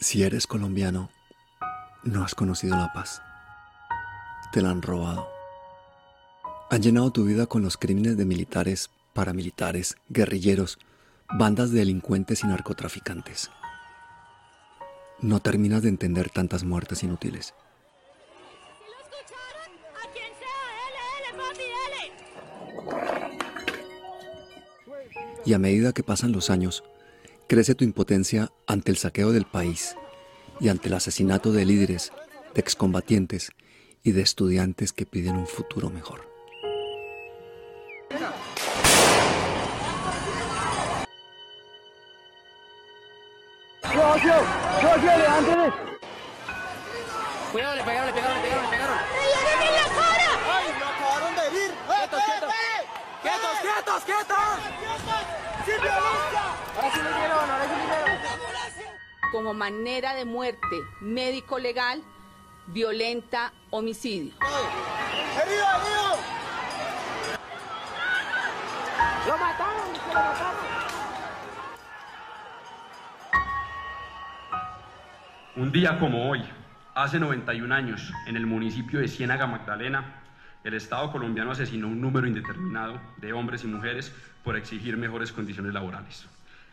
Si eres colombiano, no has conocido la paz. Te la han robado. Han llenado tu vida con los crímenes de militares, paramilitares, guerrilleros, bandas de delincuentes y narcotraficantes. No terminas de entender tantas muertes inútiles. Y a medida que pasan los años, crece tu impotencia ante el saqueo del país y ante el asesinato de líderes, de excombatientes y de estudiantes que piden un futuro mejor. Cuidado, le pegaron, le pegaron, le pegaron, le pegaron. en la cara! ¡Ay, lo acabaron de herir! ¡Quietos, quietos! ¡Quietos, quietos, quietos! ¡Sin violencia! Ahora sí ahora sí como manera de muerte médico legal, violenta, homicidio. ¡Herido, herido! ¡Lo mataron! ¡Se lo mataron! Un día como hoy, hace 91 años, en el municipio de Ciénaga Magdalena, el Estado colombiano asesinó un número indeterminado de hombres y mujeres por exigir mejores condiciones laborales.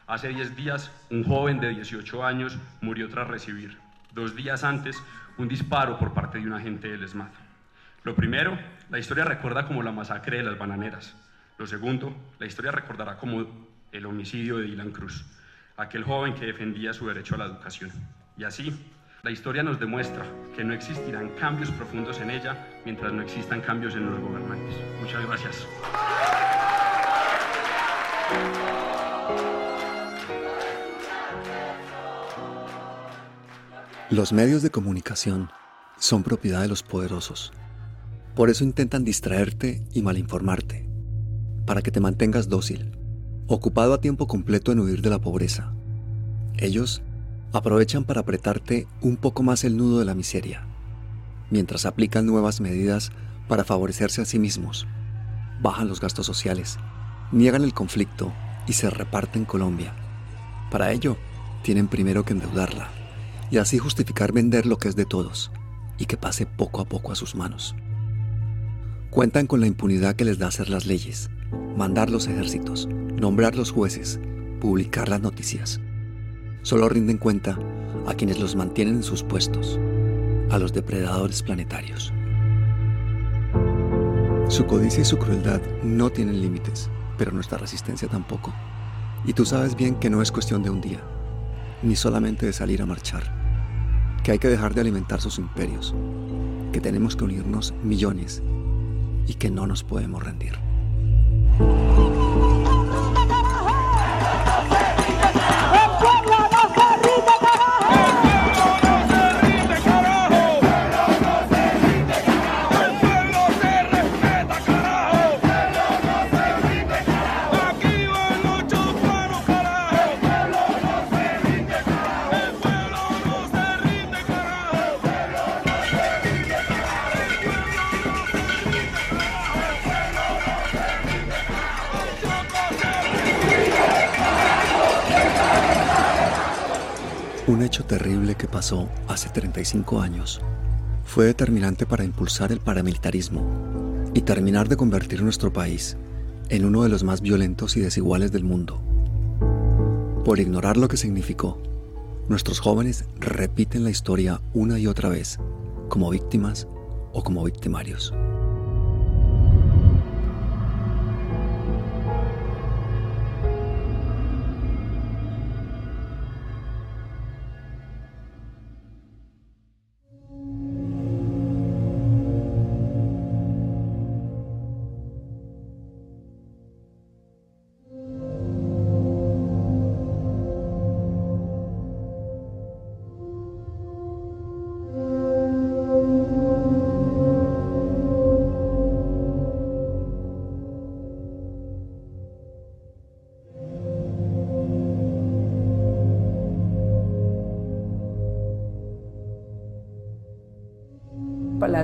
Hace 10 días, un joven de 18 años murió tras recibir, dos días antes, un disparo por parte de un agente del ESMAD. Lo primero, la historia recuerda como la masacre de las bananeras. Lo segundo, la historia recordará como el homicidio de Dylan Cruz, aquel joven que defendía su derecho a la educación. Y así, la historia nos demuestra que no existirán cambios profundos en ella mientras no existan cambios en los gobernantes. Muchas gracias. Los medios de comunicación son propiedad de los poderosos. Por eso intentan distraerte y malinformarte, para que te mantengas dócil, ocupado a tiempo completo en huir de la pobreza. Ellos aprovechan para apretarte un poco más el nudo de la miseria, mientras aplican nuevas medidas para favorecerse a sí mismos. Bajan los gastos sociales, niegan el conflicto y se reparten Colombia. Para ello, tienen primero que endeudarla y así justificar vender lo que es de todos y que pase poco a poco a sus manos. Cuentan con la impunidad que les da hacer las leyes, mandar los ejércitos, nombrar los jueces, publicar las noticias. Solo rinden cuenta a quienes los mantienen en sus puestos, a los depredadores planetarios. Su codicia y su crueldad no tienen límites, pero nuestra resistencia tampoco. Y tú sabes bien que no es cuestión de un día, ni solamente de salir a marchar, que hay que dejar de alimentar sus imperios, que tenemos que unirnos millones y que no nos podemos rendir. Un hecho terrible que pasó hace 35 años fue determinante para impulsar el paramilitarismo y terminar de convertir nuestro país en uno de los más violentos y desiguales del mundo. Por ignorar lo que significó, nuestros jóvenes repiten la historia una y otra vez, como víctimas o como victimarios.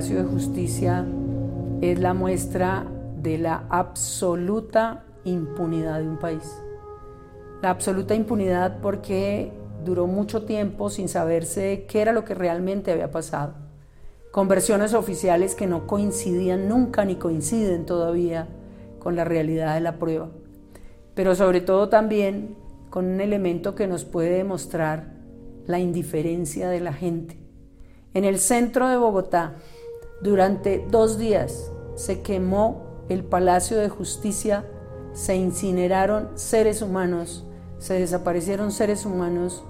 Palacio de Justicia es la muestra de la absoluta impunidad de un país. La absoluta impunidad porque duró mucho tiempo sin saberse qué era lo que realmente había pasado, con versiones oficiales que no coincidían nunca ni coinciden todavía con la realidad de la prueba, pero sobre todo también con un elemento que nos puede demostrar la indiferencia de la gente. En el centro de Bogotá, durante dos días, se quemó el Palacio de Justicia, se incineraron seres humanos, se desaparecieron seres humanos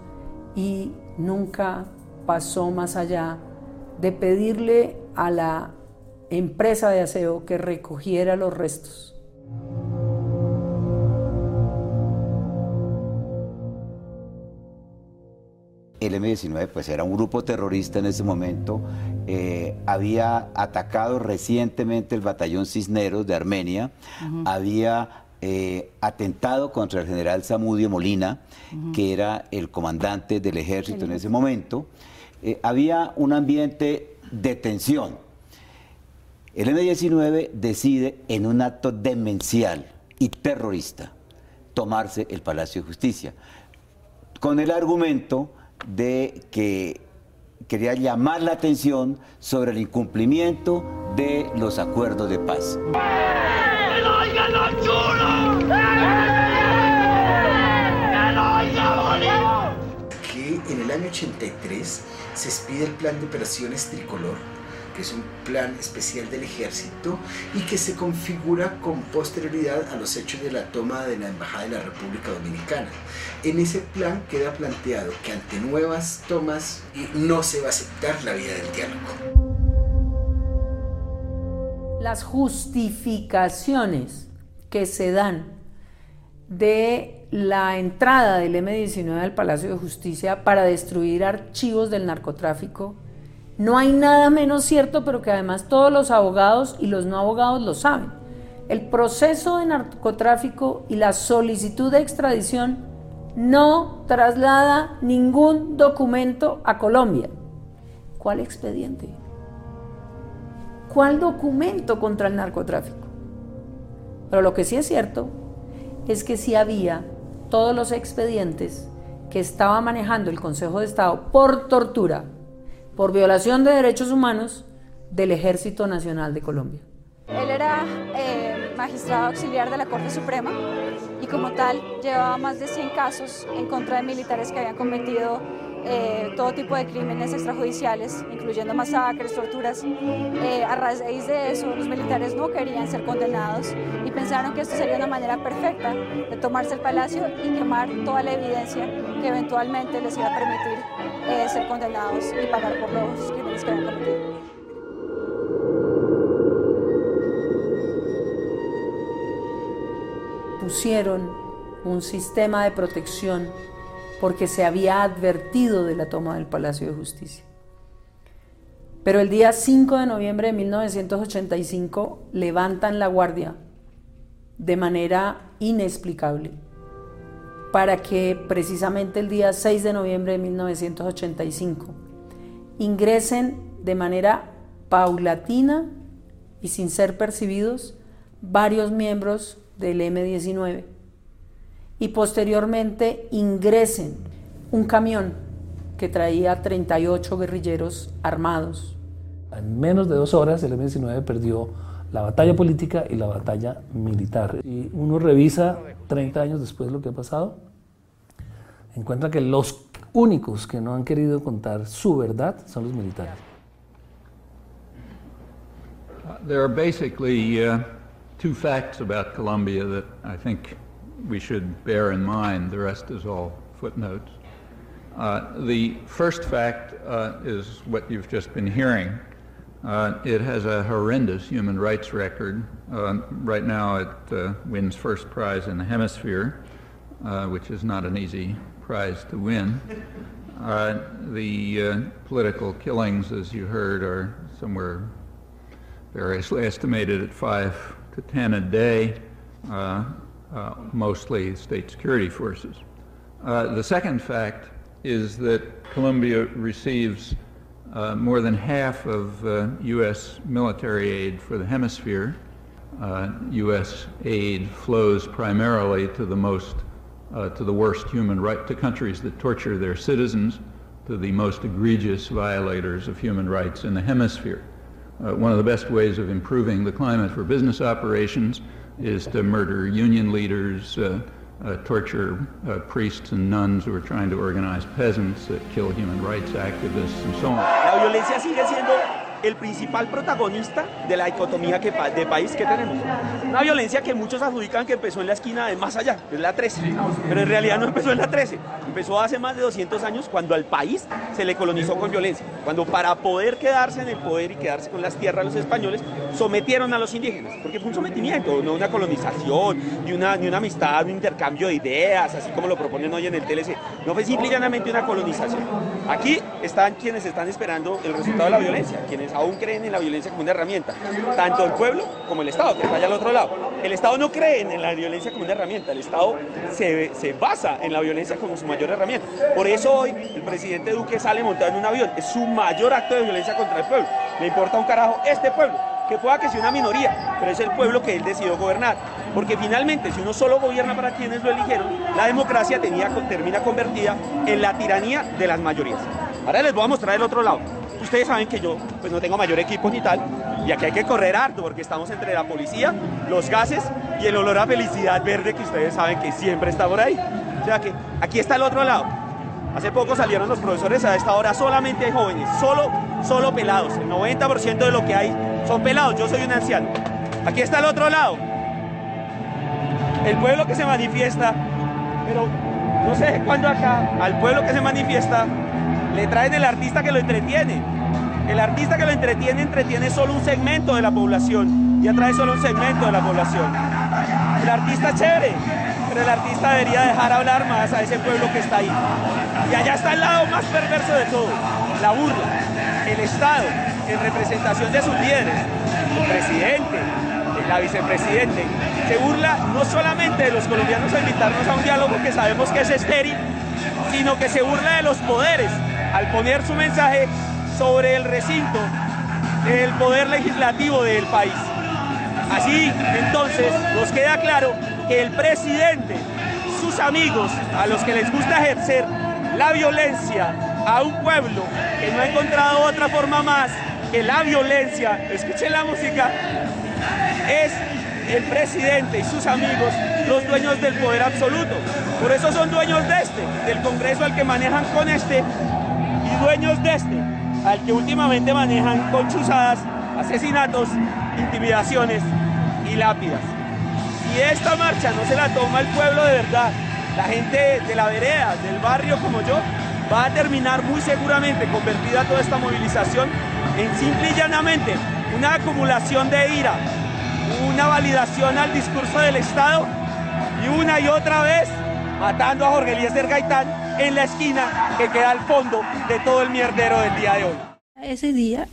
y nunca pasó más allá de pedirle a la empresa de aseo que recogiera los restos. El M-19 pues era un grupo terrorista en ese momento, eh, había atacado recientemente el batallón Cisneros de Armenia, había eh, atentado contra el general Samudio Molina, que era el comandante del ejército en ese momento, eh, había un ambiente de tensión. El M-19 decide en un acto demencial y terrorista tomarse el Palacio de Justicia, con el argumento de que quería llamar la atención sobre el incumplimiento de los acuerdos de paz. Que en el año 83 se expide el plan de operaciones tricolor que es un plan especial del ejército y que se configura con posterioridad a los hechos de la toma de la Embajada de la República Dominicana. En ese plan queda planteado que ante nuevas tomas no se va a aceptar la vía del diálogo. Las justificaciones que se dan de la entrada del M-19 al Palacio de Justicia para destruir archivos del narcotráfico no hay nada menos cierto, pero que además todos los abogados y los no abogados lo saben. El proceso de narcotráfico y la solicitud de extradición no traslada ningún documento a Colombia. ¿Cuál expediente? ¿Cuál documento contra el narcotráfico? Pero lo que sí es cierto es que sí había todos los expedientes que estaba manejando el Consejo de Estado por tortura, por violación de derechos humanos del Ejército Nacional de Colombia. Él era eh, magistrado auxiliar de la Corte Suprema y como tal llevaba más de 100 casos en contra de militares que habían cometido eh, todo tipo de crímenes extrajudiciales, incluyendo masacres, torturas. Eh, a raíz de eso, los militares no querían ser condenados y pensaron que esto sería una manera perfecta de tomarse el palacio y quemar toda la evidencia que eventualmente les iba a permitir eh, ser condenados y pagar por los crímenes que habían cometido. Pusieron un sistema de protección porque se había advertido de la toma del Palacio de Justicia. Pero el día 5 de noviembre de 1985 levantan la guardia de manera inexplicable para que precisamente el día 6 de noviembre de 1985 ingresen de manera paulatina y sin ser percibidos varios miembros del M-19 y posteriormente ingresen un camión que traía 38 guerrilleros armados. En menos de dos horas el M-19 perdió la batalla política y la batalla militar. Y uno revisa 30 años después lo que ha pasado, encuentra que los únicos que no han querido contar su verdad son los militares. There are basically uh, two facts about Colombia that I think we should bear in mind. The rest is all footnotes. Uh, the first fact uh, is what you've just been hearing. Uh, it has a horrendous human rights record. Uh, right now, it uh, wins first prize in the hemisphere, uh, which is not an easy prize to win. the political killings, as you heard, are somewhere variously estimated at five to ten a day uh, mostly state security forces. Uh, the second fact is that Colombia receives uh, more than half of U.S. Uh, military aid for the hemisphere. U.S. Uh, aid flows primarily to the most uh, to the worst human right, to countries that torture their citizens, to the most egregious violators of human rights in the hemisphere. Uh, one of the best ways of improving the climate for business operations is to murder union leaders, uh, torture uh, priests and nuns who are trying to organize peasants, that kill human rights activists, and so on. El principal protagonista de la dicotomía que, de país que tenemos. Una violencia que muchos adjudican que empezó en la esquina de más allá, es la 13, pero en realidad no empezó en la 13, empezó hace más de 200 años cuando al país se le colonizó con violencia, cuando para poder quedarse en el poder y quedarse con las tierras los españoles, sometieron a los indígenas, porque fue un sometimiento, no una colonización, ni una, ni una amistad, un intercambio de ideas, así como lo proponen hoy en el TLC, no fue simple y llanamente una colonización. Aquí están quienes están esperando el resultado de la violencia, quienes aún creen en la violencia como una herramienta, tanto el pueblo como el Estado, que está allá al otro lado. El Estado no cree en la violencia como una herramienta, el Estado se, se basa en la violencia como su mayor herramienta. Por eso hoy el presidente Duque sale montado en un avión, es su mayor acto de violencia contra el pueblo. Le importa un carajo este pueblo, que pueda que sea una minoría, pero es el pueblo que él decidió gobernar. Porque finalmente, si uno solo gobierna para quienes lo eligieron, la democracia termina convertida en la tiranía de las mayorías. Ahora les voy a mostrar el otro lado. Ustedes saben que yo pues no tengo mayor equipo ni tal, y aquí hay que correr harto porque estamos entre la policía, los gases y el olor a felicidad verde que ustedes saben que siempre está por ahí. O sea que aquí está el otro lado. Hace poco salieron los profesores, a esta hora solamente hay jóvenes, solo, solo pelados. El 90% de lo que hay son pelados, yo soy un anciano. Aquí está el otro lado. El pueblo que se manifiesta, pero no sé cuándo acá, al pueblo que se manifiesta, le traen el artista que lo entretiene. El artista que lo entretiene entretiene solo un segmento de la población y atrae solo un segmento de la población. El artista es chévere, pero el artista debería dejar hablar más a ese pueblo que está ahí. Y allá está el lado más perverso de todo, la burla. El Estado, en representación de sus líderes, el presidente, la vicepresidente, se burla no solamente de los colombianos a invitarnos a un diálogo que sabemos que es estéril, sino que se burla de los poderes al poner su mensaje sobre el recinto del poder legislativo del país. Así, entonces, nos queda claro que el presidente, sus amigos, a los que les gusta ejercer la violencia a un pueblo que no ha encontrado otra forma más que la violencia, escuchen la música, es el presidente y sus amigos los dueños del poder absoluto. Por eso son dueños de este, del Congreso al que manejan con este, y dueños de este, al que últimamente manejan con chuzadas, asesinatos, intimidaciones y lápidas. Si esta marcha no se la toma el pueblo de verdad, la gente de la vereda, del barrio como yo, va a terminar muy seguramente convertida toda esta movilización en simple y llanamente una acumulación de ira, una validación al discurso del Estado y una y otra vez matando a Jorge Eliezer Gaitán en la esquina que queda al fondo de todo el mierdero del día de hoy. Ese día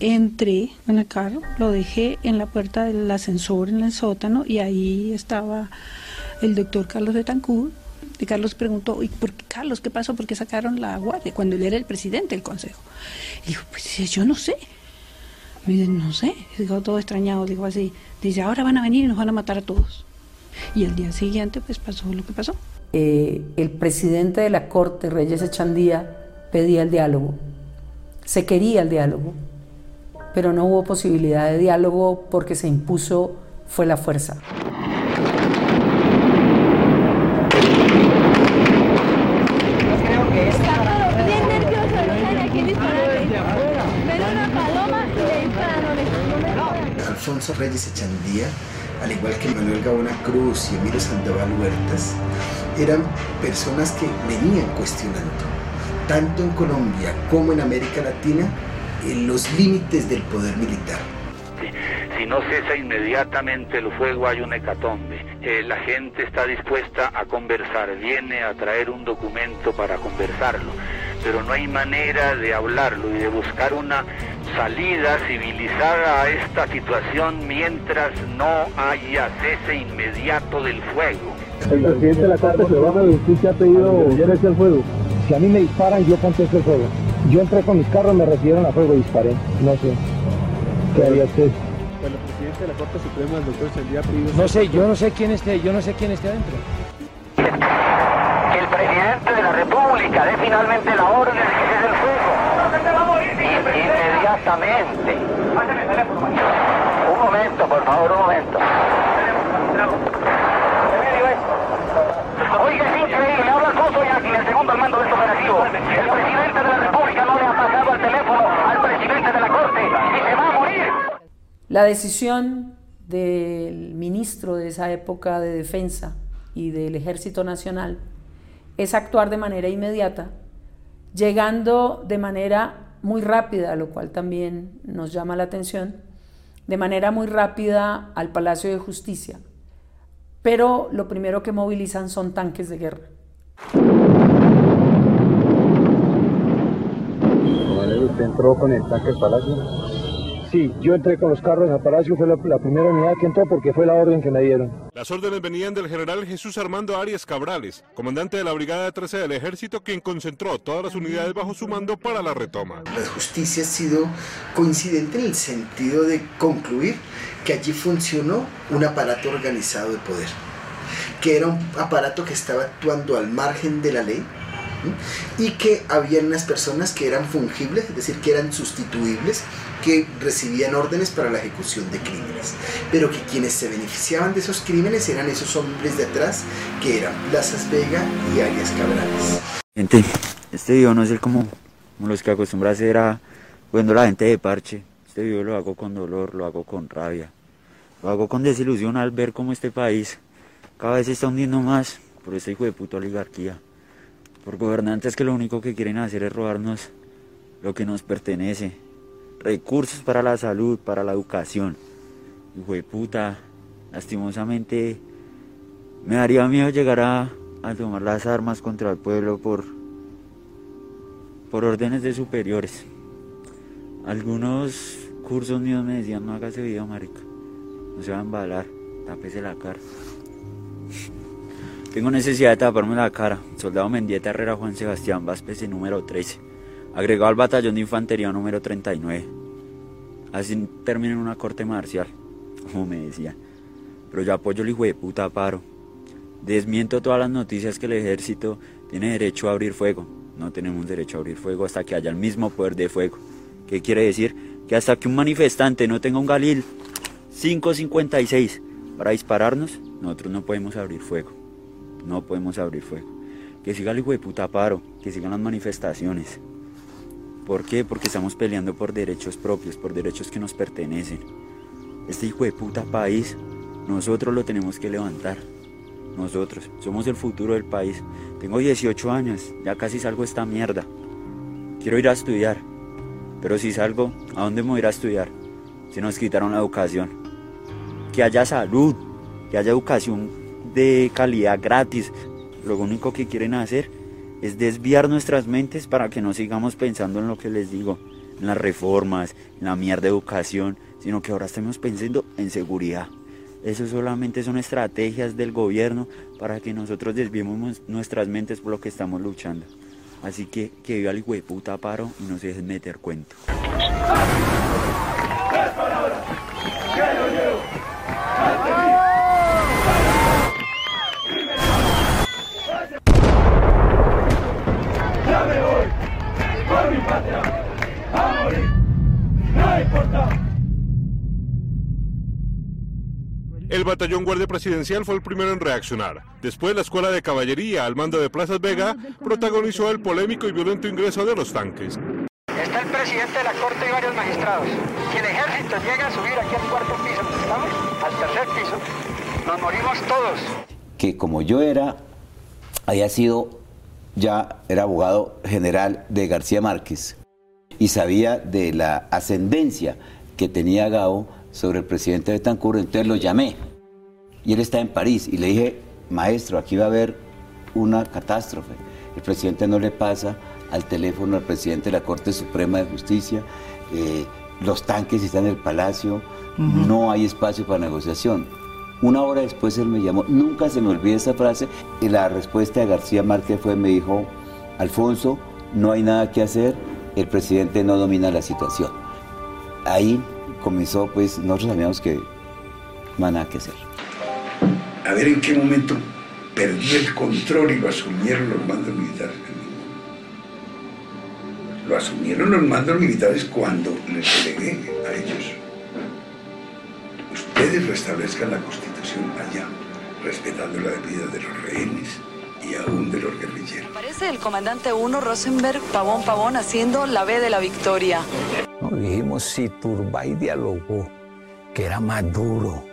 entré en el carro, lo dejé en la puerta del ascensor en el sótano y ahí estaba el doctor Carlos de Tancur. Y Carlos preguntó, ¿y por qué, Carlos, qué pasó? ¿Por qué sacaron la guardia? Cuando él era el presidente del consejo. Y dijo, pues yo no sé. Me dice, no sé. Dijo todo extrañado, dijo así. Dice, ahora van a venir y nos van a matar a todos. Y el día siguiente, pues pasó lo que pasó. Eh, el presidente de la corte, Reyes Echandía, pedía el diálogo. Se quería el diálogo, pero no hubo posibilidad de diálogo porque se impuso fue la fuerza. Alfonso Reyes Echandía, al igual que Manuel Gaona Cruz y Emilio Sandoval Huertas, eran personas que venían cuestionando, tanto en Colombia como en América Latina, en los límites del poder militar. Si no cesa inmediatamente el fuego hay una hecatombe. Eh, la gente está dispuesta a conversar, viene a traer un documento para conversarlo, pero no hay manera de hablarlo y de buscar una salida civilizada a esta situación mientras no haya cese inmediato del fuego. El presidente de la Corte Suprema de Justicia ha pedido cese al fuego. Si a mí me disparan, yo contesto el fuego. Yo entré con mis carros, me recibieron a fuego y disparé. No sé. ¿Qué haría usted? Bueno, el presidente de la Corte Suprema, el doctor Sendía, ha pedido... No sé, yo no sé quién esté, yo no sé quién esté adentro. República dé finalmente la orden de que cese el fuego. Inmediatamente. Un momento, por favor, un momento. Oiga, es increíble, habla Alfonso Yaqui, el segundo al mando de este operativo. El presidente de la República no le ha pasado el teléfono al presidente de la Corte y se va a morir. La decisión del ministro de esa época de defensa y del Ejército Nacional es actuar de manera inmediata, llegando de manera muy rápida, lo cual también nos llama la atención, de manera muy rápida al Palacio de Justicia. Pero lo primero que movilizan son tanques de guerra. ¿Usted entró con el tanque al Palacio? Sí, yo entré con los carros al Palacio, fue la, la primera unidad que entró porque fue la orden que me dieron. Las órdenes venían del general Jesús Armando Arias Cabrales, comandante de la Brigada 13 del Ejército, quien concentró todas las unidades bajo su mando para la retoma. La justicia ha sido coincidente en el sentido de concluir que allí funcionó un aparato organizado de poder, que era un aparato que estaba actuando al margen de la ley, y que había unas personas que eran fungibles, es decir, que eran sustituibles, que recibían órdenes para la ejecución de crímenes, pero que quienes se beneficiaban de esos crímenes eran esos hombres de atrás, que eran Plazas Vega y Arias Cabrales. Gente, este video no es el como, los que acostumbra a hacer a la gente de parche. Este video lo hago con dolor, lo hago con rabia, lo hago con desilusión al ver cómo este país cada vez se está hundiendo más por esta hijo de puta oligarquía por gobernantes que lo único que quieren hacer es robarnos lo que nos pertenece, recursos para la salud, para la educación. Hijo de puta, lastimosamente me daría miedo llegar a, tomar las armas contra el pueblo por, por órdenes de superiores. Algunos cursos míos me decían, no haga ese video, marica, no se va a embalar, tápese la cara. Tengo necesidad de taparme la cara. Soldado Mendieta Herrera Juan Sebastián Vázquez, número 13. Agregado al batallón de infantería número 39. Así termina en una corte marcial, como me decía. Pero yo apoyo el hijo de puta paro. Desmiento todas las noticias que el ejército tiene derecho a abrir fuego. No tenemos derecho a abrir fuego hasta que haya el mismo poder de fuego. ¿Qué quiere decir? Que hasta que un manifestante no tenga un galil 556 para dispararnos, nosotros no podemos abrir fuego no podemos abrir fuego. Que siga el hijo de puta paro, que sigan las manifestaciones. ¿Por qué? Porque estamos peleando por derechos propios, por derechos que nos pertenecen. Este hijo de puta país, nosotros lo tenemos que levantar. Nosotros, somos el futuro del país. Tengo 18 años, ya casi salgo de esta mierda. Quiero ir a estudiar. Pero si salgo, ¿a dónde me voy a ir a estudiar? Se nos quitaron la educación. Que haya salud, que haya educación de calidad gratis. Lo único que quieren hacer es desviar nuestras mentes para que no sigamos pensando en lo que les digo, en las reformas, en la mierda de educación, sino que ahora estemos pensando en seguridad. Eso solamente son estrategias del gobierno para que nosotros desviemos nuestras mentes por lo que estamos luchando. Así que que viva el puta paro y no se dejen meter cuento. El batallón guardia presidencial fue el primero en reaccionar. Después, la escuela de caballería al mando de Plazas Vega protagonizó el polémico y violento ingreso de los tanques. Está el presidente de la Corte y varios magistrados. Si el ejército llega a subir aquí al cuarto piso, ¿estamos? Al tercer piso, nos morimos todos. Que como yo era, había sido, ya era abogado general de García Márquez y sabía de la ascendencia que tenía Gao sobre el presidente de Tancur, entonces lo llamé. Y él está en París y le dije, maestro, aquí va a haber una catástrofe. El presidente no le pasa al teléfono al presidente de la Corte Suprema de Justicia, eh, los tanques están en el palacio, no hay espacio para negociación. Una hora después él me llamó, nunca se me olvida esa frase, y la respuesta de García Márquez fue, me dijo, Alfonso, no hay nada que hacer, el presidente no domina la situación. Ahí comenzó, pues nosotros sabíamos que no nada que hacer. A ver en qué momento perdí el control y lo asumieron los mandos militares. lo asumieron los mandos militares cuando les delegué a ellos. Ustedes restablezcan la constitución allá, respetando la vida de los rehenes y aún de los guerrilleros. Parece el comandante 1 Rosenberg Pavón Pavón haciendo la B de la victoria. Dijimos si Turbay dialogó, que era más duro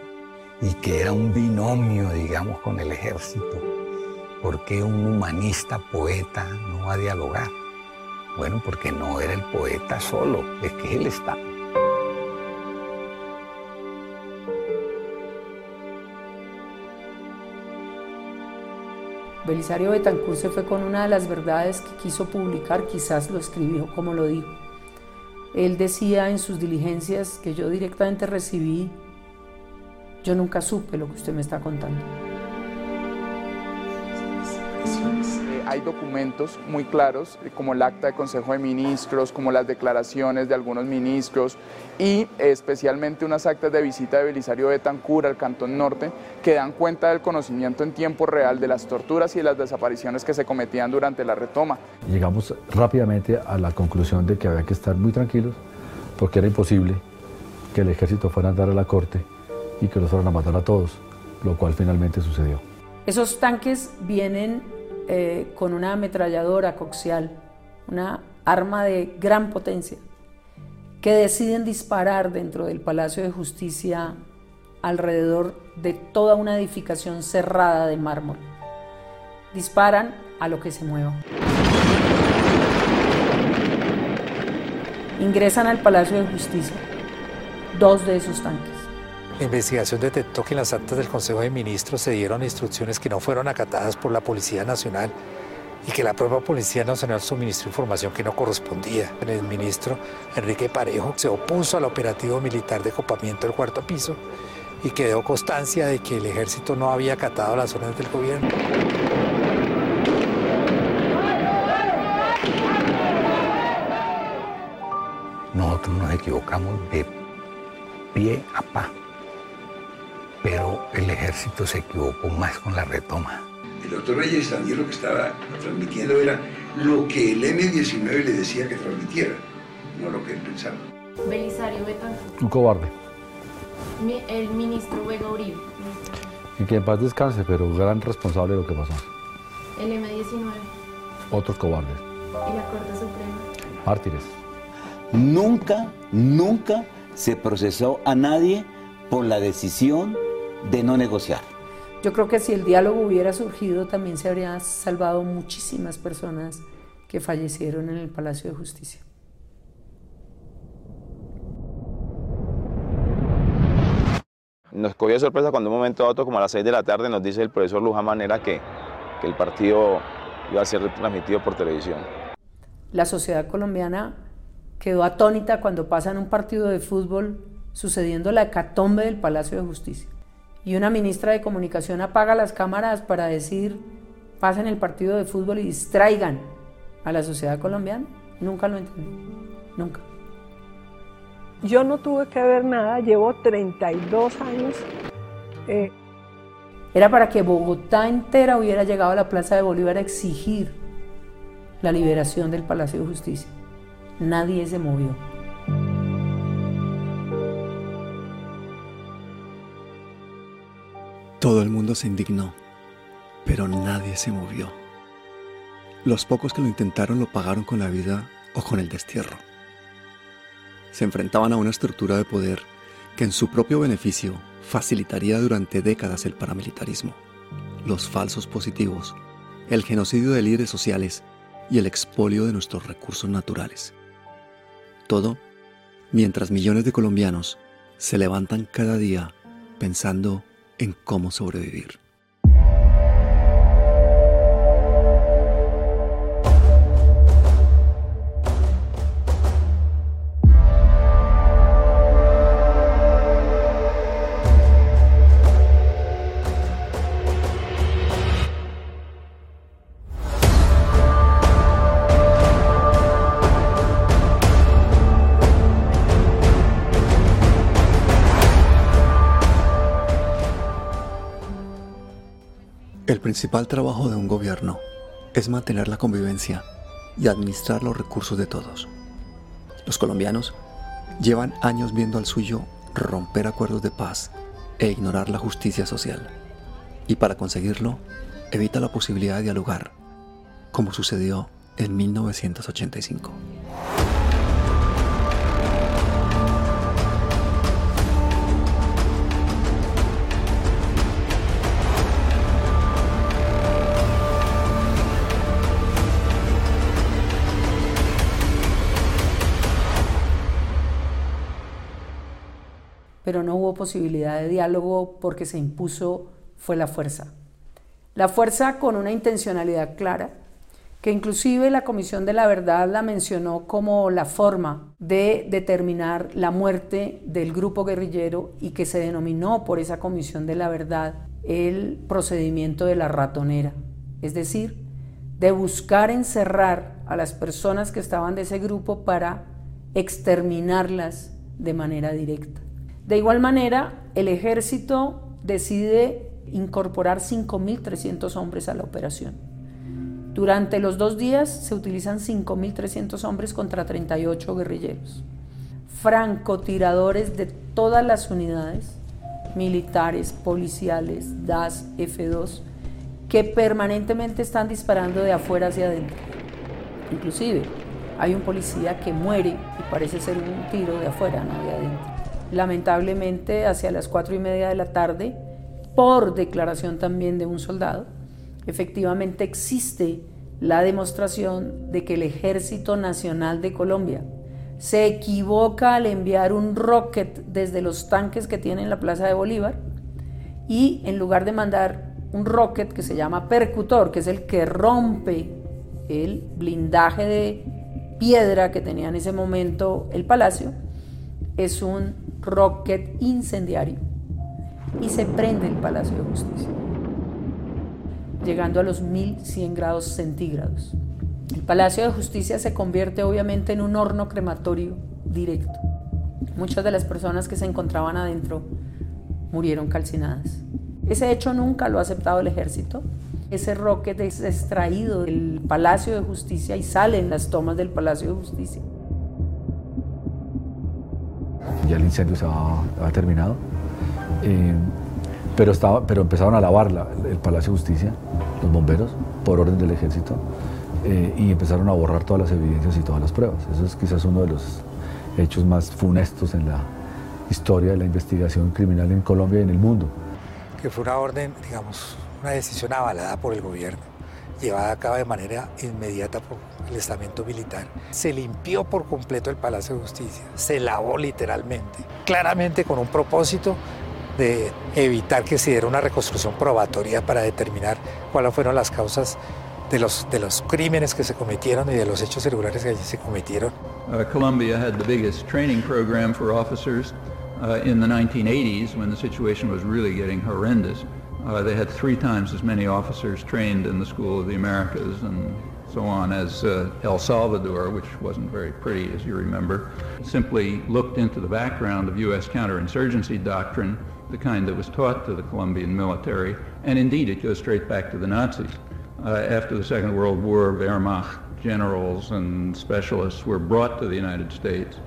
y que era un binomio, digamos, con el ejército. ¿Por qué un humanista poeta no va a dialogar? Bueno, porque no era el poeta solo, es que él está. Belisario Betancourt se fue con una de las verdades que quiso publicar, quizás lo escribió como lo dijo. Él decía en sus diligencias que yo directamente recibí, yo nunca supe lo que usted me está contando. Hay documentos muy claros, eh, como el acta de Consejo de Ministros, como las declaraciones de algunos ministros y especialmente unas actas de visita de Belisario Betancur al Cantón Norte que dan cuenta del conocimiento en tiempo real de las torturas y de las desapariciones que se cometían durante la retoma. Llegamos rápidamente a la conclusión de que había que estar muy tranquilos porque era imposible que el ejército fuera a andar a la corte y que los fueran a matar a todos, lo cual finalmente sucedió. Esos tanques vienen eh, con una ametralladora coxial, una arma de gran potencia, que deciden disparar dentro del Palacio de Justicia alrededor de toda una edificación cerrada de mármol. Disparan a lo que se mueva. Ingresan al Palacio de Justicia dos de esos tanques. La investigación detectó que en las actas del Consejo de Ministros se dieron instrucciones que no fueron acatadas por la Policía Nacional y que la propia Policía Nacional suministró información que no correspondía. El ministro Enrique Parejo se opuso al operativo militar de copamiento del cuarto piso y quedó constancia de que el ejército no había acatado las órdenes del gobierno. Nosotros nos equivocamos de pie a pa pero el ejército se equivocó más con la retoma. El doctor Reyes Daniel lo que estaba transmitiendo era lo que el M-19 le decía que transmitiera, no lo que él pensaba. Belisario Betancourt. Un cobarde. el ministro Vega Uribe. Y que en paz descanse, pero gran responsable de lo que pasó. El M-19. Otros cobardes. Y la Corte Suprema. Mártires. Nunca, nunca se procesó a nadie por la decisión de no negociar. Yo creo que si el diálogo hubiera surgido también se habrían salvado muchísimas personas que fallecieron en el Palacio de Justicia. Nos cogió de sorpresa cuando un momento dado, como a las 6 de la tarde, nos dice el profesor Luján Manera que, que el partido iba a ser transmitido por televisión. La sociedad colombiana quedó atónita cuando pasan un partido de fútbol sucediendo la hecatombe del Palacio de Justicia. Y una ministra de comunicación apaga las cámaras para decir, pasen el partido de fútbol y distraigan a la sociedad colombiana. Nunca lo entendí, nunca. Yo no tuve que ver nada, llevo 32 años. Eh, Era para que Bogotá entera hubiera llegado a la Plaza de Bolívar a exigir la liberación del Palacio de Justicia. Nadie se movió. Todo el mundo se indignó, pero nadie se movió. Los pocos que lo intentaron lo pagaron con la vida o con el destierro. Se enfrentaban a una estructura de poder que en su propio beneficio facilitaría durante décadas el paramilitarismo, los falsos positivos, el genocidio de líderes sociales y el expolio de nuestros recursos naturales. Todo mientras millones de colombianos se levantan cada día pensando en cómo sobrevivir. Principal trabajo de un gobierno es mantener la convivencia y administrar los recursos de todos. Los colombianos llevan años viendo al suyo romper acuerdos de paz e ignorar la justicia social. Y para conseguirlo, evita la posibilidad de dialogar, como sucedió en 1985. Pero no hubo posibilidad de diálogo porque se impuso fue la fuerza. La fuerza con una intencionalidad clara, que inclusive la Comisión de la Verdad la mencionó como la forma de determinar la muerte del grupo guerrillero y que se denominó por esa Comisión de la Verdad el procedimiento de la ratonera, es decir, de buscar encerrar a las personas que estaban de ese grupo para exterminarlas de manera directa. De igual manera, el ejército decide incorporar 5.300 hombres a la operación. Durante los dos días se utilizan 5.300 hombres contra 38 guerrilleros. Francotiradores de todas las unidades, militares, policiales, DAS, F2, que permanentemente están disparando de afuera hacia adentro. Inclusive hay un policía que muere y parece ser un tiro de afuera, no de adentro lamentablemente hacia las cuatro y media de la tarde, por declaración también de un soldado, efectivamente existe la demostración de que el Ejército Nacional de Colombia se equivoca al enviar un rocket desde los tanques que tiene en la Plaza de Bolívar y en lugar de mandar un rocket que se llama percutor, que es el que rompe el blindaje de piedra que tenía en ese momento el palacio, es un rocket incendiario y se prende el Palacio de Justicia, llegando a los 1100 grados centígrados. El Palacio de Justicia se convierte obviamente en un horno crematorio directo. Muchas de las personas que se encontraban adentro murieron calcinadas. Ese hecho nunca lo ha aceptado el ejército. Ese rocket es extraído del Palacio de Justicia y sale en las tomas del Palacio de Justicia ya el incendio se había, terminado. Eh, pero, estaba, pero empezaron a lavar el Palacio de Justicia, los bomberos, por orden del ejército, eh, y empezaron a borrar todas las evidencias y todas las pruebas. Eso es quizás uno de los hechos más funestos en la historia de la investigación criminal en Colombia y en el mundo. Que fue una orden, digamos, una decisión avalada por el gobierno llevada a cabo de manera inmediata por el estamento militar. Se limpió por completo el Palacio de Justicia, se lavó literalmente, claramente con un propósito de evitar que se diera una reconstrucción probatoria para determinar cuáles fueron las causas de los, de los crímenes que se cometieron y de los hechos irregulares que allí se cometieron. Uh, Colombia had the biggest training program for officers uh, in the 1980s when the situation was really getting horrendous. Uh, they had three times as many officers trained in the School of the Americas and so on as uh, El Salvador, which wasn't very pretty, as you remember, simply looked into the background of U.S. counterinsurgency doctrine, the kind that was taught to the Colombian military, and indeed it goes straight back to the Nazis. Uh, after the Second World War, Wehrmacht generals and specialists were brought to the United States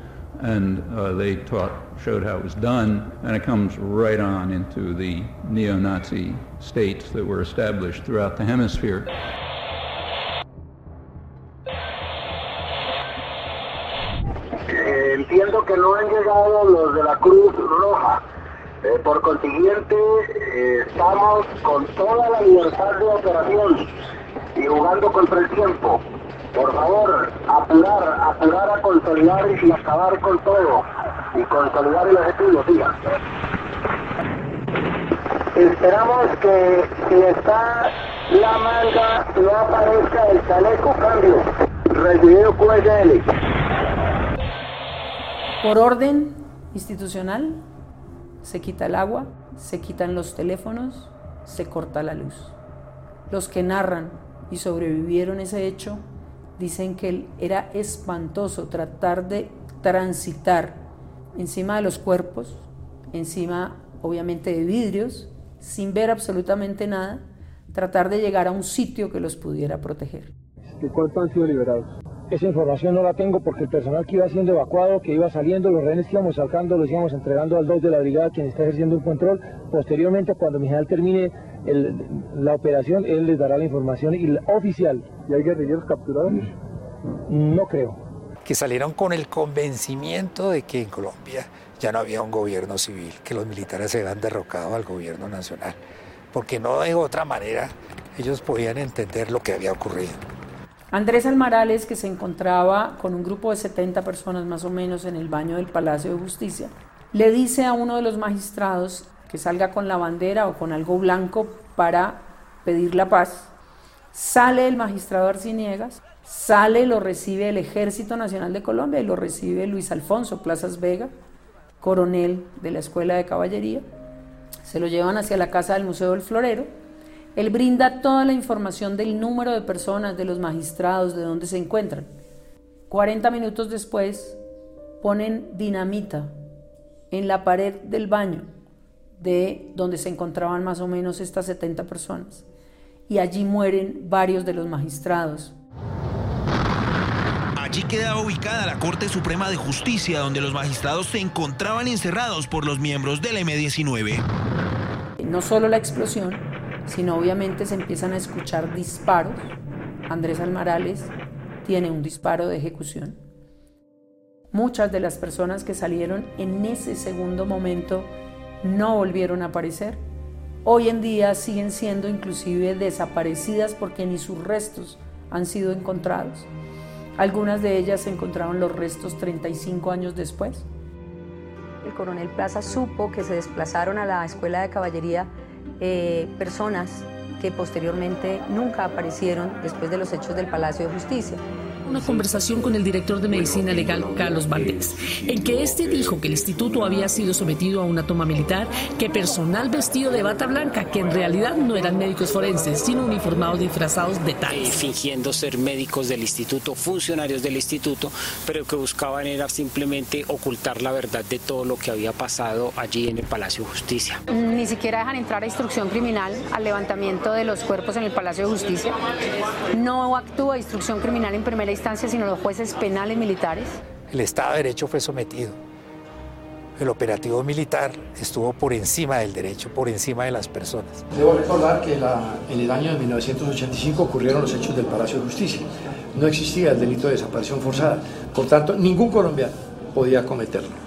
and uh, they taught, showed how it was done, and it comes right on into the neo-Nazi states that were established throughout the hemisphere. Eh, entiendo que no han llegado los de la Cruz Roja. Eh, por consiguiente, eh, estamos con toda la libertad de operación y jugando contra el tiempo. Por favor, apurar, apurar a consolidar y acabar con todo. Y consolidar el objetivo, siga. Esperamos que si está la manga no aparezca el chaleco cambio. Recibido QSL. Por orden institucional, se quita el agua, se quitan los teléfonos, se corta la luz. Los que narran y sobrevivieron ese hecho dicen que era espantoso tratar de transitar encima de los cuerpos, encima obviamente de vidrios, sin ver absolutamente nada, tratar de llegar a un sitio que los pudiera proteger. ¿Cuántos han sido liberados? Esa información no la tengo porque el personal que iba siendo evacuado, que iba saliendo, los rehenes que íbamos sacando, los íbamos entregando al 2 de la brigada, quien está ejerciendo un control. Posteriormente, cuando mi general termine la operación, él les dará la información y oficial. ¿Y hay guerrilleros capturados? No creo. Que salieron con el convencimiento de que en Colombia ya no había un gobierno civil, que los militares se habían derrocado al gobierno nacional, porque no de otra manera ellos podían entender lo que había ocurrido. Andrés Almarales, que se encontraba con un grupo de 70 personas más o menos en el baño del Palacio de Justicia, le dice a uno de los magistrados que salga con la bandera o con algo blanco para pedir la paz. Sale el magistrado Arciniegas, sale, lo recibe el Ejército Nacional de Colombia y lo recibe Luis Alfonso Plazas Vega, coronel de la Escuela de Caballería. Se lo llevan hacia la casa del Museo del Florero él brinda toda la información del número de personas, de los magistrados, de dónde se encuentran. 40 minutos después ponen dinamita en la pared del baño de donde se encontraban más o menos estas 70 personas. Y allí mueren varios de los magistrados. Allí queda ubicada la Corte Suprema de Justicia, donde los magistrados se encontraban encerrados por los miembros del M-19. No solo la explosión, sino obviamente se empiezan a escuchar disparos. Andrés Almarales tiene un disparo de ejecución. Muchas de las personas que salieron en ese segundo momento no volvieron a aparecer. Hoy en día siguen siendo inclusive desaparecidas porque ni sus restos han sido encontrados. Algunas de ellas se encontraron los restos 35 años después. El coronel Plaza supo que se desplazaron a la escuela de caballería eh, personas que posteriormente nunca aparecieron después de los hechos del Palacio de Justicia una conversación con el director de Medicina Legal, Carlos Valdés, en que este dijo que el instituto había sido sometido a una toma militar, que personal vestido de bata blanca, que en realidad no eran médicos forenses, sino uniformados disfrazados de tal. fingiendo ser médicos del instituto, funcionarios del instituto, pero que buscaban era simplemente ocultar la verdad de todo lo que había pasado allí en el Palacio de Justicia. Ni siquiera dejan entrar a instrucción criminal al levantamiento de los cuerpos en el Palacio de Justicia. No actúa instrucción criminal en primera instancia sino los jueces penales militares. El Estado de Derecho fue sometido. El operativo militar estuvo por encima del derecho, por encima de las personas. Debo recordar que en el año de 1985 ocurrieron los hechos del Palacio de Justicia. No existía el delito de desaparición forzada. Por tanto, ningún colombiano podía cometerlo.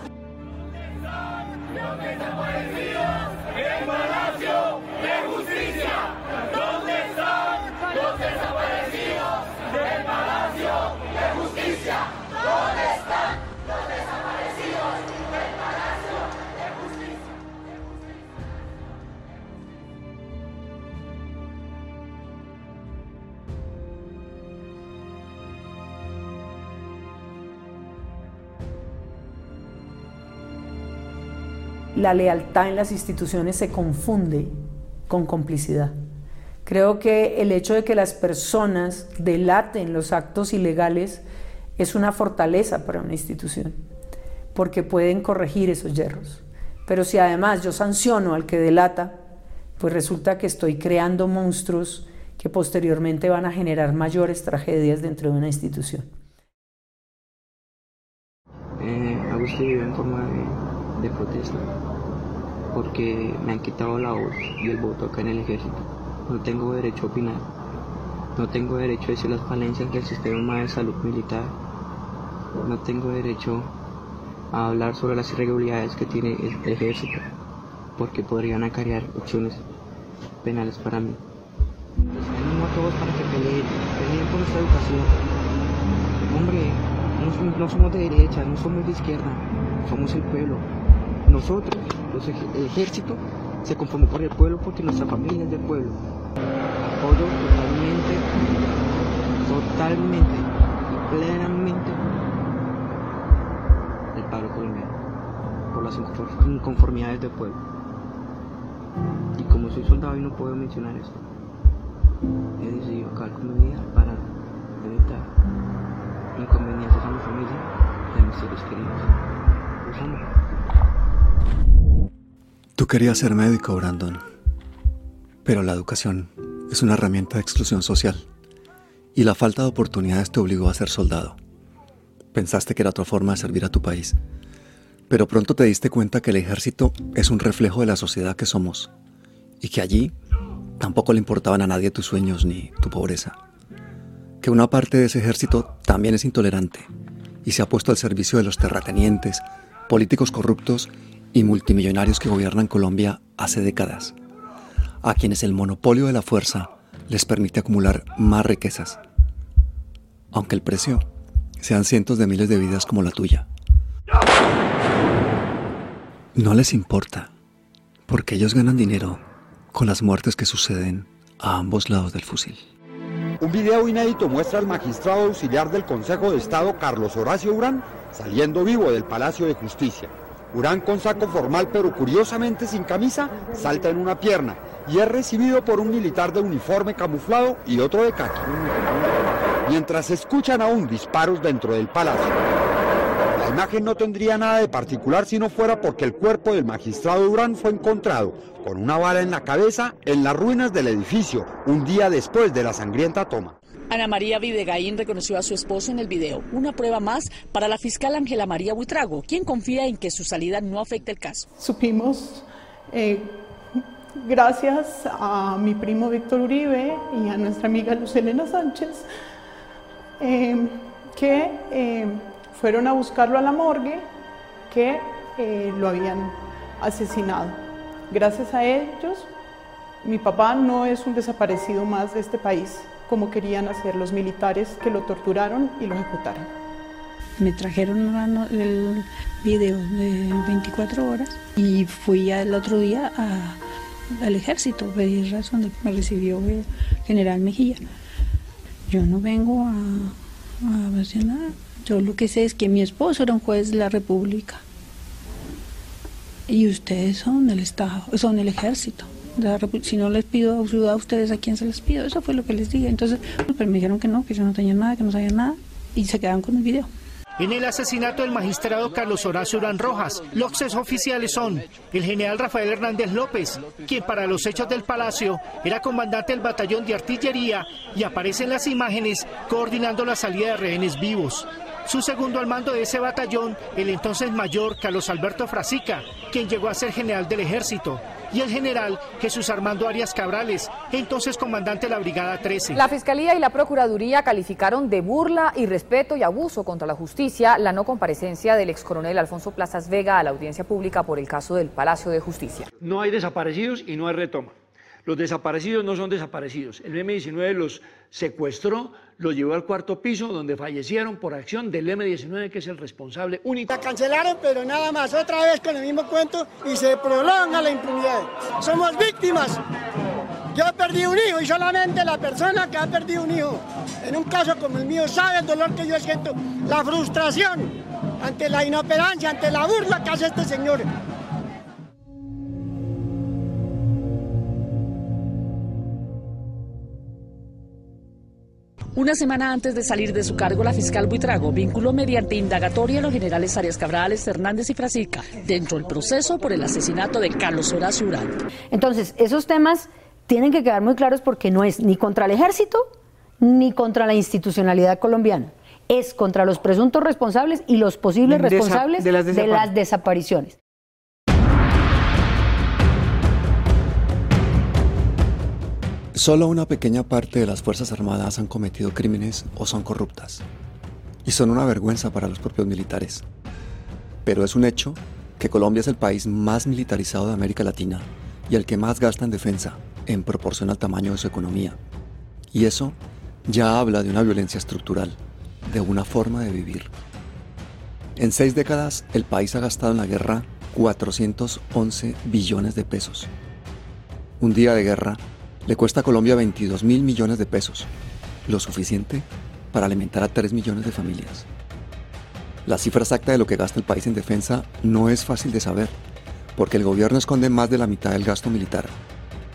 La lealtad en las instituciones se confunde con complicidad. Creo que el hecho de que las personas delaten los actos ilegales es una fortaleza para una institución, porque pueden corregir esos yerros. Pero si además yo sanciono al que delata, pues resulta que estoy creando monstruos que posteriormente van a generar mayores tragedias dentro de una institución. Eh, en forma de protesta porque me han quitado la voz y el voto acá en el ejército. No tengo derecho a opinar. No tengo derecho a decir las falencias del sistema de salud militar. No tengo derecho a hablar sobre las irregularidades que tiene el ejército, porque podrían acarrear opciones penales para mí. Les animo a todos para que peleen, peleen por nuestra educación. Hombre, no somos de derecha, no somos de izquierda, somos el pueblo. Nosotros, el ejército, se conformó por el pueblo porque nuestra familia es del pueblo. Apoyo totalmente, totalmente, plenamente el paro colombiano por las inconformidades del pueblo. Y como soy soldado y no puedo mencionar esto, he decidido acabar con para evitar inconvenientes a mi familia y a mis seres queridos. Los amo. Tú querías ser médico, Brandon, pero la educación es una herramienta de exclusión social y la falta de oportunidades te obligó a ser soldado. Pensaste que era otra forma de servir a tu país, pero pronto te diste cuenta que el ejército es un reflejo de la sociedad que somos y que allí tampoco le importaban a nadie tus sueños ni tu pobreza. Que una parte de ese ejército también es intolerante y se ha puesto al servicio de los terratenientes, políticos corruptos y multimillonarios que gobiernan Colombia hace décadas, a quienes el monopolio de la fuerza les permite acumular más riquezas, aunque el precio sean cientos de miles de vidas como la tuya. No les importa, porque ellos ganan dinero con las muertes que suceden a ambos lados del fusil. Un video inédito muestra al magistrado auxiliar del Consejo de Estado, Carlos Horacio Urán, saliendo vivo del Palacio de Justicia. Urán con saco formal pero curiosamente sin camisa, salta en una pierna y es recibido por un militar de uniforme camuflado y otro de caqui. Mientras escuchan aún disparos dentro del palacio. La imagen no tendría nada de particular si no fuera porque el cuerpo del magistrado Durán fue encontrado con una bala en la cabeza en las ruinas del edificio un día después de la sangrienta toma. Ana María Videgaín reconoció a su esposo en el video, una prueba más para la fiscal Ángela María Buitrago, quien confía en que su salida no afecte el caso. Supimos eh, gracias a mi primo Víctor Uribe y a nuestra amiga Lucelena Sánchez, eh, que eh, fueron a buscarlo a la morgue, que lo habían asesinado. Gracias a ellos, mi papá no es un desaparecido más de este país, como querían hacer los militares que lo torturaron y lo ejecutaron. Me trajeron el video de 24 horas y fui el otro día al ejército, pedí razón, me recibió el general Mejía. Yo no vengo a, a hacer nada. Yo lo que sé es que mi esposo era un juez de la República. Y ustedes son el Estado, son el ejército. Si no les pido ayuda a ustedes, ¿a quién se les pido? Eso fue lo que les dije. Entonces, pues me dijeron que no, que yo no tenía nada, que no sabía nada. Y se quedaron con el video. En el asesinato del magistrado Carlos Horacio Urán Rojas, los oficiales son el general Rafael Hernández López, quien para los hechos del Palacio era comandante del batallón de artillería y aparece en las imágenes coordinando la salida de rehenes vivos. Su segundo al mando de ese batallón, el entonces mayor Carlos Alberto Frasica, quien llegó a ser general del ejército y el general Jesús Armando Arias Cabrales, entonces comandante de la Brigada 13. La Fiscalía y la Procuraduría calificaron de burla, irrespeto y abuso contra la justicia la no comparecencia del ex coronel Alfonso Plazas Vega a la audiencia pública por el caso del Palacio de Justicia. No hay desaparecidos y no hay retoma. Los desaparecidos no son desaparecidos. El M-19 los secuestró, los llevó al cuarto piso donde fallecieron por acción del M-19 que es el responsable único. La cancelaron pero nada más, otra vez con el mismo cuento y se prolonga la impunidad. Somos víctimas. Yo perdí un hijo y solamente la persona que ha perdido un hijo en un caso como el mío sabe el dolor que yo siento, la frustración ante la inoperancia, ante la burla que hace este señor. Una semana antes de salir de su cargo, la fiscal Buitrago vinculó mediante indagatoria a los generales Arias Cabrales, Hernández y Frasica dentro del proceso por el asesinato de Carlos Horacio Urán. Entonces, esos temas tienen que quedar muy claros porque no es ni contra el ejército ni contra la institucionalidad colombiana. Es contra los presuntos responsables y los posibles responsables de las desapariciones. Solo una pequeña parte de las Fuerzas Armadas han cometido crímenes o son corruptas. Y son una vergüenza para los propios militares. Pero es un hecho que Colombia es el país más militarizado de América Latina y el que más gasta en defensa en proporción al tamaño de su economía. Y eso ya habla de una violencia estructural, de una forma de vivir. En seis décadas, el país ha gastado en la guerra 411 billones de pesos. Un día de guerra le cuesta a Colombia 22 mil millones de pesos, lo suficiente para alimentar a 3 millones de familias. La cifra exacta de lo que gasta el país en defensa no es fácil de saber, porque el gobierno esconde más de la mitad del gasto militar,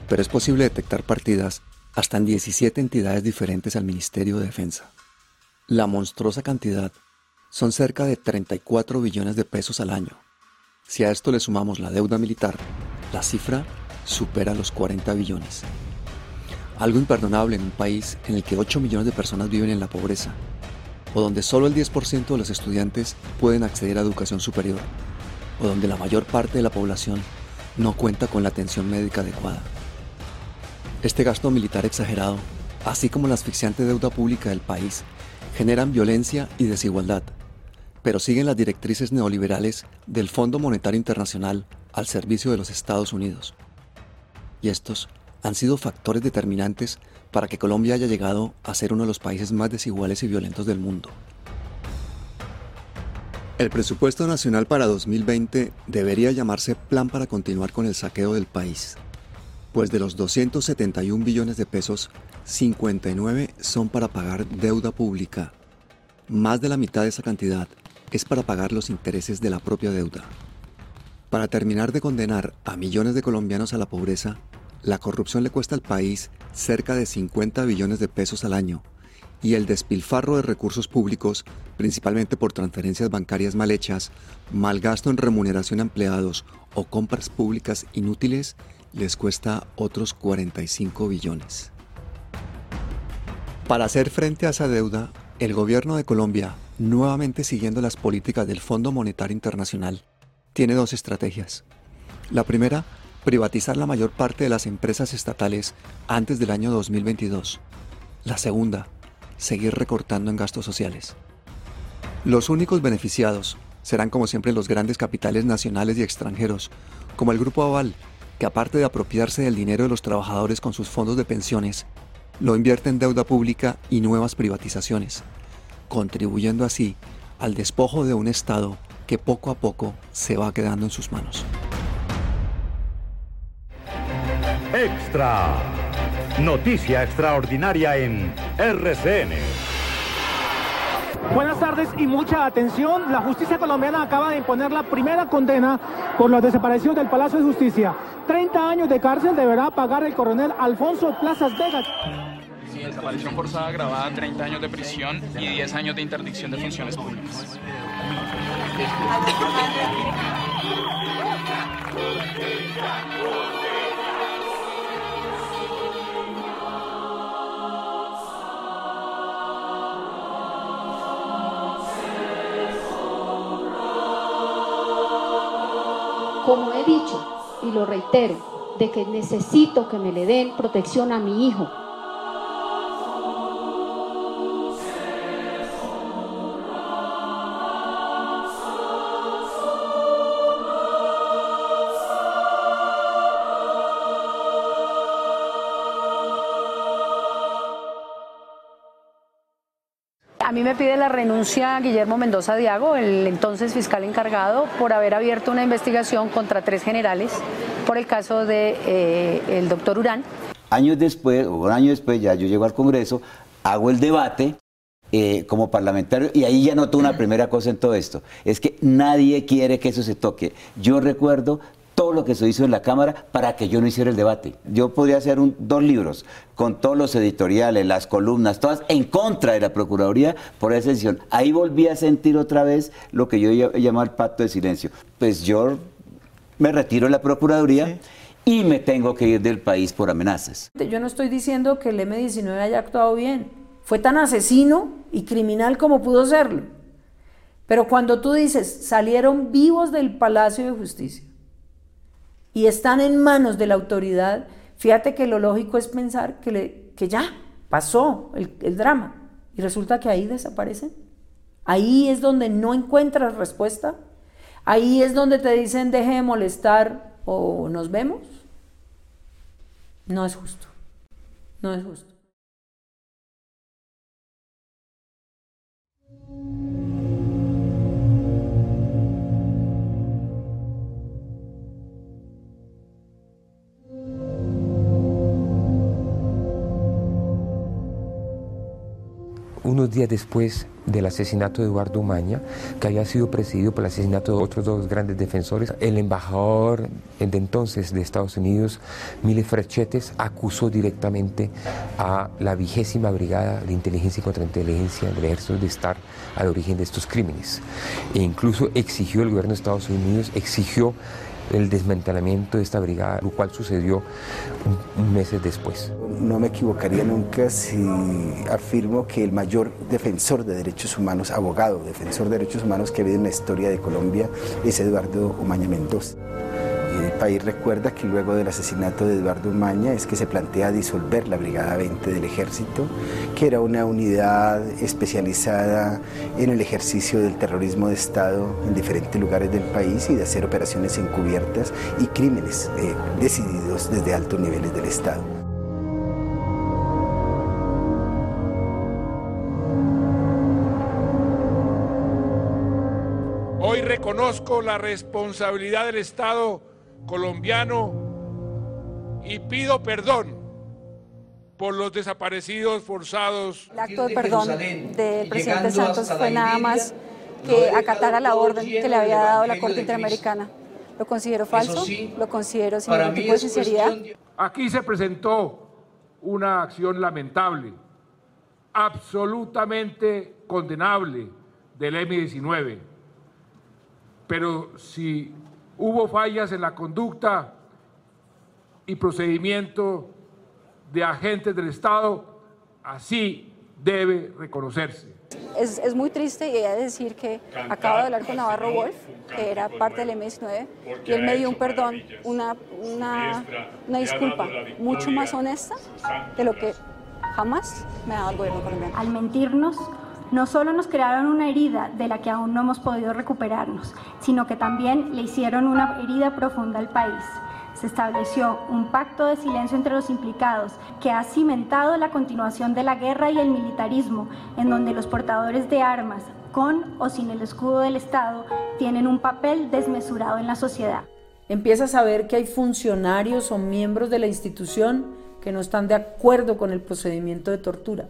pero es posible detectar partidas hasta en 17 entidades diferentes al Ministerio de Defensa. La monstruosa cantidad son cerca de 34 billones de pesos al año. Si a esto le sumamos la deuda militar, la cifra supera los 40 billones. Algo imperdonable en un país en el que 8 millones de personas viven en la pobreza, o donde solo el 10% de los estudiantes pueden acceder a educación superior, o donde la mayor parte de la población no cuenta con la atención médica adecuada. Este gasto militar exagerado, así como la asfixiante deuda pública del país, generan violencia y desigualdad, pero siguen las directrices neoliberales del Fondo Monetario Internacional al servicio de los Estados Unidos. Y estos han sido factores determinantes para que Colombia haya llegado a ser uno de los países más desiguales y violentos del mundo. El presupuesto nacional para 2020 debería llamarse Plan para continuar con el saqueo del país, pues de los 271 billones de pesos, 59 son para pagar deuda pública. Más de la mitad de esa cantidad es para pagar los intereses de la propia deuda. Para terminar de condenar a millones de colombianos a la pobreza, la corrupción le cuesta al país cerca de 50 billones de pesos al año y el despilfarro de recursos públicos, principalmente por transferencias bancarias mal hechas, mal gasto en remuneración a empleados o compras públicas inútiles, les cuesta otros 45 billones. Para hacer frente a esa deuda, el gobierno de Colombia, nuevamente siguiendo las políticas del Fondo Monetario Internacional, tiene dos estrategias. La primera privatizar la mayor parte de las empresas estatales antes del año 2022. La segunda, seguir recortando en gastos sociales. Los únicos beneficiados serán como siempre los grandes capitales nacionales y extranjeros, como el Grupo Aval, que aparte de apropiarse del dinero de los trabajadores con sus fondos de pensiones, lo invierte en deuda pública y nuevas privatizaciones, contribuyendo así al despojo de un Estado que poco a poco se va quedando en sus manos. Extra. Noticia extraordinaria en RCN. Buenas tardes y mucha atención. La justicia colombiana acaba de imponer la primera condena por los desaparecidos del Palacio de Justicia. 30 años de cárcel deberá pagar el coronel Alfonso Plazas Vega. Sí, desaparición forzada agravada, 30 años de prisión y 10 años de interdicción de funciones públicas. Como he dicho y lo reitero, de que necesito que me le den protección a mi hijo. A mí me pide la renuncia Guillermo Mendoza Diago, el entonces fiscal encargado, por haber abierto una investigación contra tres generales por el caso de, eh, el doctor Urán. Años después, o un año después, ya yo llego al Congreso, hago el debate eh, como parlamentario y ahí ya noto una primera cosa en todo esto, es que nadie quiere que eso se toque. Yo recuerdo todo lo que se hizo en la Cámara para que yo no hiciera el debate. Yo podría hacer un, dos libros con todos los editoriales, las columnas, todas en contra de la Procuraduría por esa decisión. Ahí volví a sentir otra vez lo que yo llamo el pacto de silencio. Pues yo me retiro de la Procuraduría. Y me tengo que ir del país por amenazas. Yo no estoy diciendo que el M-19 haya actuado bien. Fue tan asesino y criminal como pudo serlo. Pero cuando tú dices, salieron vivos del Palacio de Justicia, y están en manos de la autoridad, fíjate que lo lógico es pensar que, ya pasó el, el drama y resulta que ahí desaparecen. Ahí es donde no encuentras respuesta. Ahí es donde te dicen deje de molestar o nos vemos. No es justo. No es justo. Unos días después del asesinato de Eduardo Umaña, que había sido presidido por el asesinato de otros dos grandes defensores, el embajador de entonces de Estados Unidos, Mile Frechetes, acusó directamente a la vigésima brigada de inteligencia y contrainteligencia del ejército de estar al origen de estos crímenes. E incluso exigió el gobierno de Estados Unidos, exigió el desmantelamiento de esta brigada, lo cual sucedió meses después. No me equivocaría nunca si afirmo que el mayor defensor de derechos humanos, abogado, defensor de derechos humanos que ha habido en la historia de Colombia es Eduardo Umaña Mendoza. El país recuerda que luego del asesinato de Eduardo Umaña es que se plantea disolver la Brigada 20 del Ejército, que era una unidad especializada en el ejercicio del terrorismo de Estado en diferentes lugares del país y de hacer operaciones encubiertas y crímenes eh, decididos desde altos niveles del Estado. Hoy reconozco la responsabilidad del Estado colombiano y pido perdón por los desaparecidos forzados. El acto de perdón del presidente Santos fue nada más que acatara la orden que le había dado la Corte Interamericana. Lo considero falso, lo considero sin ningún tipo de sinceridad. Aquí se presentó una acción lamentable, absolutamente condenable del M-19. Pero si hubo fallas en la conducta y procedimiento de agentes del Estado, así debe reconocerse. Es, es, muy triste y he de decir que acabo de hablar con Navarro Wolf, que era parte del MS9, y él me dio un perdón, una, una, una disculpa mucho más honesta de lo que jamás me ha dado el gobierno colombiano. Al mentirnos, no solo nos crearon una herida de la que aún no hemos podido recuperarnos, sino que también le hicieron una herida profunda al país. Se estableció un pacto de silencio entre los implicados que ha cimentado la continuación de la guerra y el militarismo, en donde los portadores de armas, con o sin el escudo del Estado, tienen un papel desmesurado en la sociedad. Empiezas a ver que hay funcionarios o miembros de la institución que no están de acuerdo con el procedimiento de tortura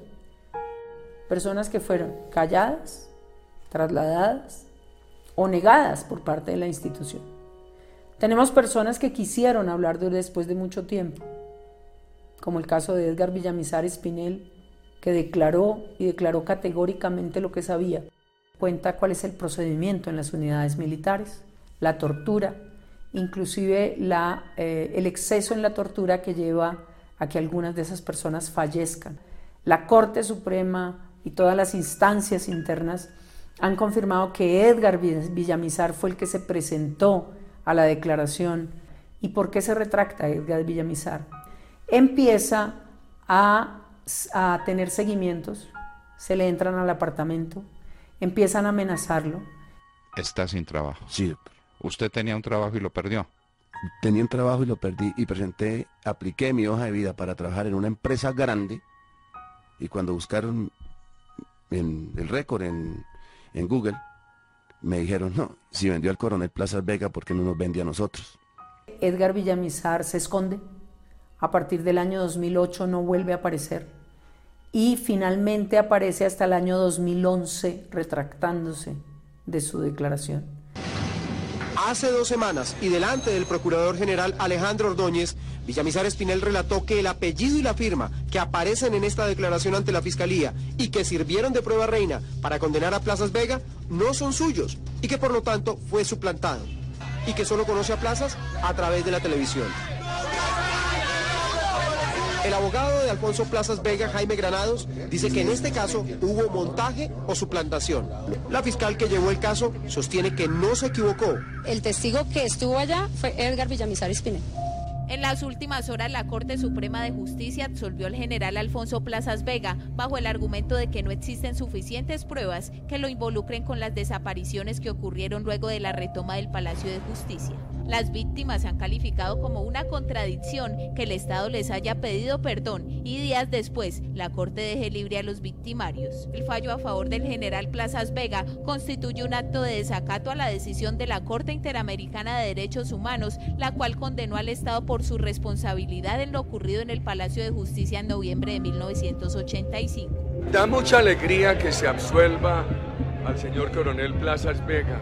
personas que fueron calladas, trasladadas o negadas por parte de la institución. Tenemos personas que quisieron hablar de después de mucho tiempo, como el caso de Edgar Villamizar Espinel, que declaró y declaró categóricamente lo que sabía. Cuenta cuál es el procedimiento en las unidades militares, la tortura, inclusive eh, el exceso en la tortura que lleva a que algunas de esas personas fallezcan. La Corte Suprema y todas las instancias internas han confirmado que Edgar Villamizar fue el que se presentó a la declaración. ¿Y por qué se retracta Edgar Villamizar? Empieza a, a tener seguimientos, se le entran al apartamento, empiezan a amenazarlo. Está sin trabajo. Sí. Usted tenía un trabajo y lo perdió. Tenía un trabajo y lo perdí y presenté, apliqué mi hoja de vida para trabajar en una empresa grande y cuando buscaron en el récord en, Google, me dijeron, no, si vendió al coronel Plaza Vega, ¿por qué no nos vende a nosotros? Edgar Villamizar se esconde. A partir del año 2008 no vuelve a aparecer. Y finalmente aparece hasta el año 2011 retractándose de su declaración. Hace dos semanas y delante del Procurador General Alejandro Ordóñez, Villamizar Espinel relató que el apellido y la firma que aparecen en esta declaración ante la Fiscalía y que sirvieron de prueba reina para condenar a Plazas Vega no son suyos y que por lo tanto fue suplantado y que solo conoce a Plazas a través de la televisión. El abogado de Alfonso Plazas Vega, Jaime Granados, dice que en este caso hubo montaje o suplantación. La fiscal que llevó el caso sostiene que no se equivocó. El testigo que estuvo allá fue Edgar Villamizar Espinel. En las últimas horas, la Corte Suprema de Justicia absolvió al general Alfonso Plazas Vega bajo el argumento de que no existen suficientes pruebas que lo involucren con las desapariciones que ocurrieron luego de la retoma del Palacio de Justicia. Las víctimas han calificado como una contradicción que el Estado les haya pedido perdón y días después la Corte deje libre a los victimarios. El fallo a favor del general Plazas Vega constituye un acto de desacato a la decisión de la Corte Interamericana de Derechos Humanos, la cual condenó al Estado por su responsabilidad en lo ocurrido en el Palacio de Justicia en noviembre de 1985. Da mucha alegría que se absuelva al señor coronel Plazas Vega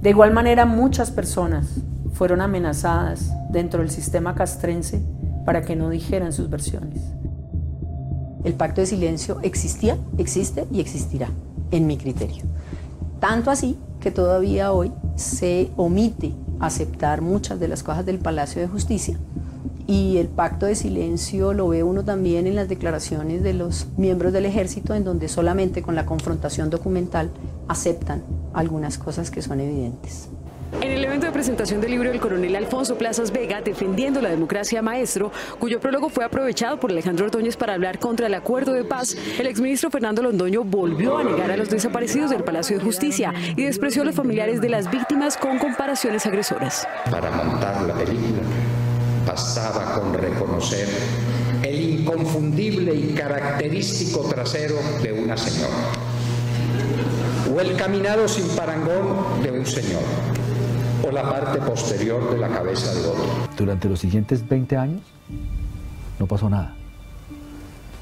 de igual manera, muchas personas fueron amenazadas dentro del sistema castrense para que no dijeran sus versiones. El pacto de silencio existía, existe y existirá, en mi criterio. Tanto así que todavía hoy se omite aceptar muchas de las cosas del Palacio de Justicia. Y el pacto de silencio lo ve uno también en las declaraciones de los miembros del ejército, en donde solamente con la confrontación documental aceptan algunas cosas que son evidentes. En el evento de presentación del libro del coronel Alfonso Plazas Vega, Defendiendo la Democracia Maestro, cuyo prólogo fue aprovechado por Alejandro Ordóñez para hablar contra el acuerdo de paz, el exministro Fernando Londoño volvió a negar a los desaparecidos del Palacio de Justicia y despreció a los familiares de las víctimas con comparaciones agresoras. Para montar la película, bastaba con reconocer el inconfundible y característico trasero de una señora el caminado sin parangón de un señor o la parte posterior de la cabeza de otro. Durante los siguientes 20 años no pasó nada.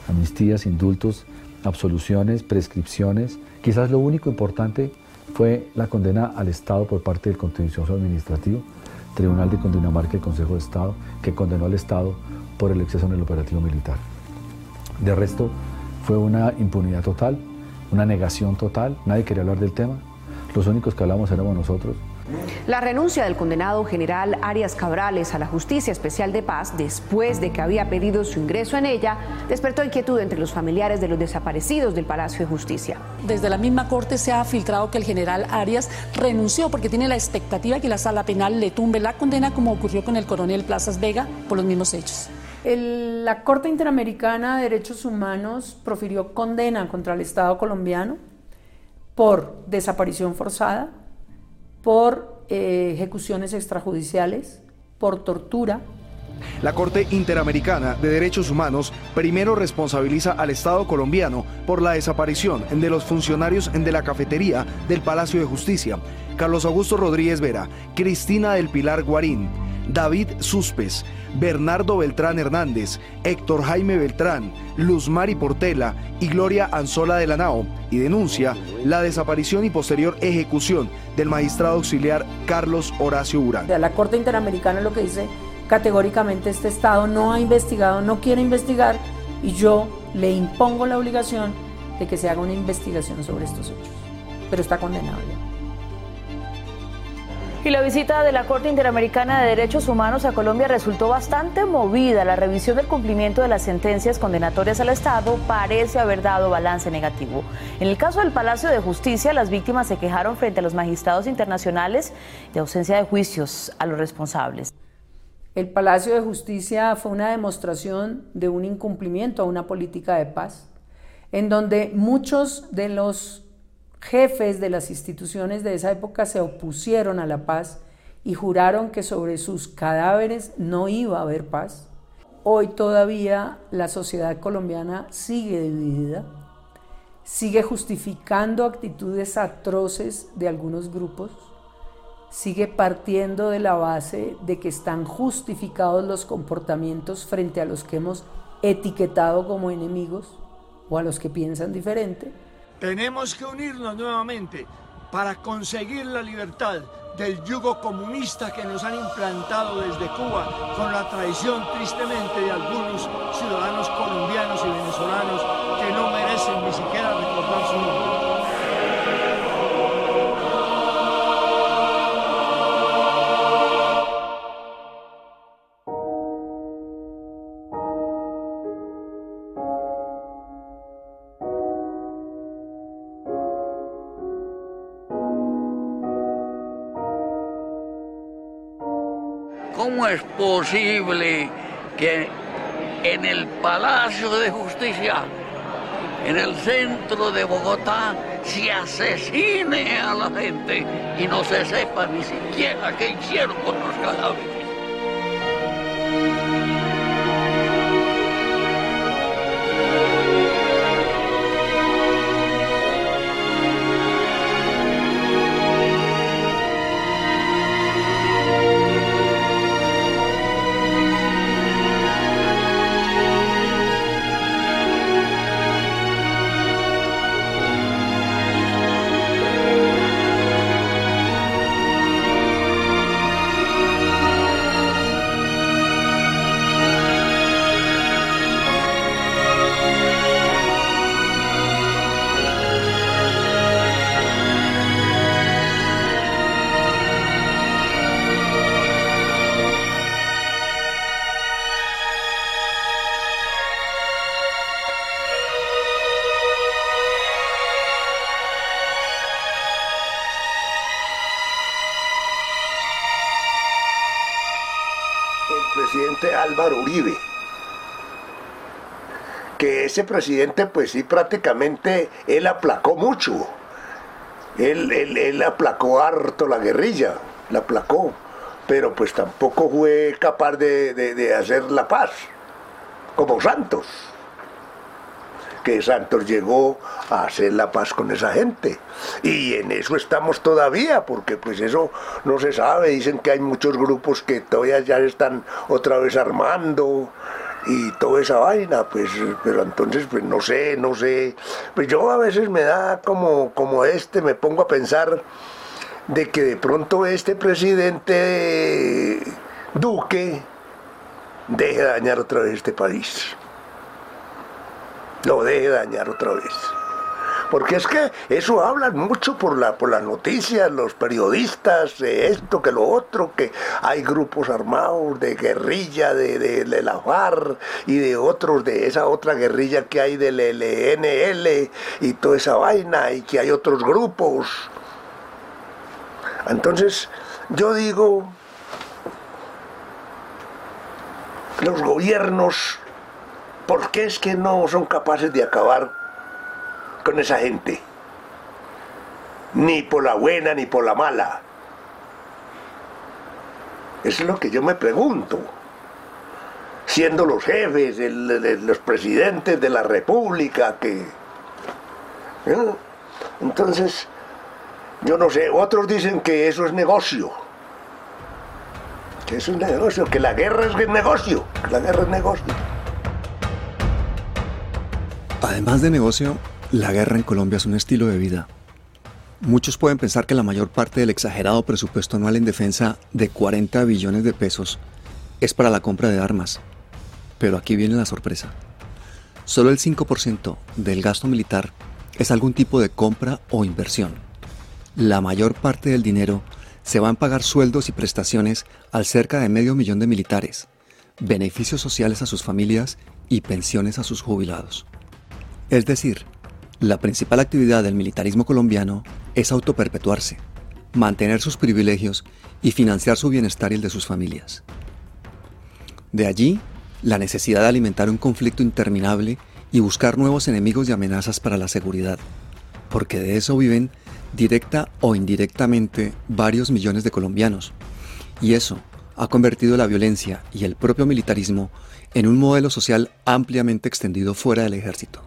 Amnistías, indultos, absoluciones, prescripciones. Quizás lo único importante fue la condena al Estado por parte del Contencioso Administrativo, Tribunal de Cundinamarca y Consejo de Estado, que condenó al Estado por el exceso en el operativo militar. De resto, fue una impunidad total, una negación total, nadie quería hablar del tema, los únicos que hablamos éramos nosotros, la renuncia del condenado general Arias Cabrales a la Justicia Especial de Paz, después de que había pedido su ingreso en ella, despertó inquietud entre los familiares de los desaparecidos del Palacio de Justicia. Desde la misma Corte se ha filtrado que el general Arias renunció porque tiene la expectativa de que la sala penal le tumbe la condena, como ocurrió con el coronel Plazas Vega por los mismos hechos. La Corte Interamericana de Derechos Humanos profirió condena contra el Estado colombiano por desaparición forzada, por eh, ejecuciones extrajudiciales, por tortura. La Corte Interamericana de Derechos Humanos primero responsabiliza al Estado colombiano por la desaparición de los funcionarios de la cafetería del Palacio de Justicia, Carlos Augusto Rodríguez Vera, Cristina del Pilar Guarín, David Suspes, Bernardo Beltrán Hernández, Héctor Jaime Beltrán, Luz Mari Portela y Gloria Anzola de la Nao y denuncia la desaparición y posterior ejecución del magistrado auxiliar Carlos Horacio Urán. La Corte Interamericana lo que dice categóricamente este Estado no ha investigado, no quiere investigar y yo le impongo la obligación de que se haga una investigación sobre estos hechos. Pero está condenado ya. Y la visita de la Corte Interamericana de Derechos Humanos a Colombia resultó bastante movida. La revisión del cumplimiento de las sentencias condenatorias al Estado parece haber dado balance negativo. En el caso del Palacio de Justicia, las víctimas se quejaron frente a los magistrados internacionales de ausencia de juicios a los responsables. El Palacio de Justicia fue una demostración de un incumplimiento a una política de paz, en donde muchos de los jefes de las instituciones de esa época se opusieron a la paz y juraron que sobre sus cadáveres no iba a haber paz. Hoy todavía la sociedad colombiana sigue dividida, sigue justificando actitudes atroces de algunos grupos, sigue partiendo de la base de que están justificados los comportamientos frente a los que hemos etiquetado como enemigos o a los que piensan diferente tenemos que unirnos nuevamente para conseguir la libertad del yugo comunista que nos han implantado desde Cuba con la traición tristemente de algunos ciudadanos colombianos y venezolanos que no merecen ni siquiera ¿Cómo es posible que en el Palacio de Justicia, en el centro de Bogotá, se asesine a la gente y no se sepa ni siquiera qué hicieron con los cadáveres? Ese presidente, pues sí, prácticamente él aplacó mucho. Él, él, aplacó harto la guerrilla, la aplacó, pero pues tampoco fue capaz de, de hacer la paz, como Santos que Santos llegó a hacer la paz con esa gente. Y en eso estamos todavía, porque pues eso no se sabe. Dicen que hay muchos grupos que todavía ya están otra vez armando y toda esa vaina, pues, pero entonces, pues no sé, no sé. Pues yo a veces me da como, como este, me pongo a pensar de que de pronto este presidente Duque deje dañar otra vez este país lo deje dañar otra vez. Porque es que eso hablan mucho por, la, por las noticias, los periodistas, de esto, que lo otro, que hay grupos armados de guerrilla de, de, la FARC y de otros, de esa otra guerrilla que hay del LNL y toda esa vaina, y que hay otros grupos. Entonces, yo digo, los gobiernos ¿Por qué es que no son capaces de acabar con esa gente? Ni por la buena ni por la mala. Eso es lo que yo me pregunto. Siendo los jefes, los presidentes de la República, que... ¿eh? Entonces, yo no sé, otros dicen que eso es negocio. Que eso es negocio, que la guerra es negocio, la guerra es negocio. Además de negocio, la guerra en Colombia es un estilo de vida. Muchos pueden pensar que la mayor parte del exagerado presupuesto anual en defensa de 40 billones de pesos es para la compra de armas. Pero aquí viene la sorpresa. Solo el 5% del gasto militar es algún tipo de compra o inversión. La mayor parte del dinero se va a pagar sueldos y prestaciones al cerca de medio millón de militares, beneficios sociales a sus familias y pensiones a sus jubilados. Es decir, la principal actividad del militarismo colombiano es autoperpetuarse, mantener sus privilegios y financiar su bienestar y el de sus familias. De allí, la necesidad de alimentar un conflicto interminable y buscar nuevos enemigos y amenazas para la seguridad, porque de eso viven directa o indirectamente varios millones de colombianos. Y eso ha convertido la violencia y el propio militarismo en un modelo social ampliamente extendido fuera del ejército.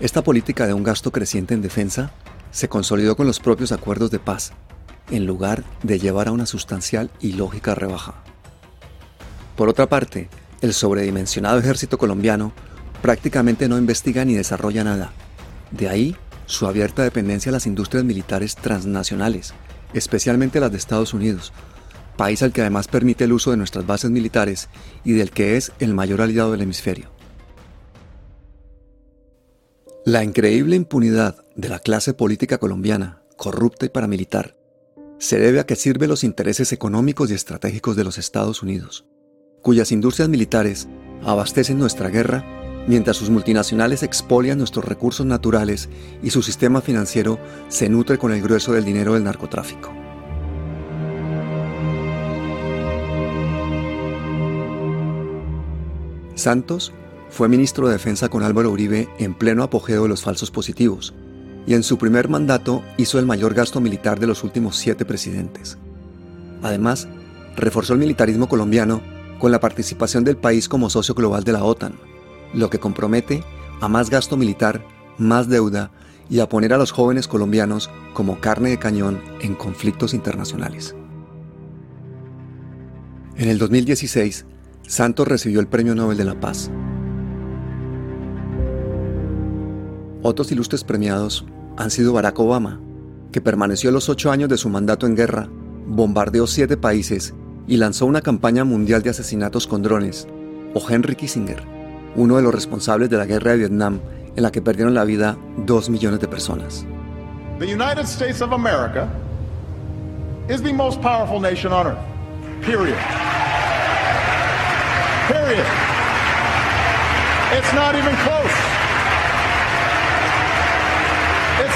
Esta política de un gasto creciente en defensa se consolidó con los propios acuerdos de paz, en lugar de llevar a una sustancial y lógica rebaja. Por otra parte, el sobredimensionado ejército colombiano prácticamente no investiga ni desarrolla nada. De ahí su abierta dependencia a las industrias militares transnacionales, especialmente las de Estados Unidos, país al que además permite el uso de nuestras bases militares y del que es el mayor aliado del hemisferio. La increíble impunidad de la clase política colombiana, corrupta y paramilitar, se debe a que sirve los intereses económicos y estratégicos de los Estados Unidos, cuyas industrias militares abastecen nuestra guerra mientras sus multinacionales expolian nuestros recursos naturales y su sistema financiero se nutre con el grueso del dinero del narcotráfico. Santos fue ministro de Defensa con Álvaro Uribe en pleno apogeo de los falsos positivos, y en su primer mandato hizo el mayor gasto militar de los últimos siete presidentes. Además, reforzó el militarismo colombiano con la participación del país como socio global de la OTAN, lo que compromete a más gasto militar, más deuda y a poner a los jóvenes colombianos como carne de cañón en conflictos internacionales. En el 2016, Santos recibió el Premio Nobel de la Paz Otros ilustres premiados han sido Barack Obama, que permaneció los ocho años de su mandato en guerra, bombardeó siete países y lanzó una campaña mundial de asesinatos con drones, o Henry Kissinger, uno de los responsables de la guerra de Vietnam en la que perdieron la vida dos millones de personas. The United States of America is the most powerful nation on earth. Period. Period. It's not even close.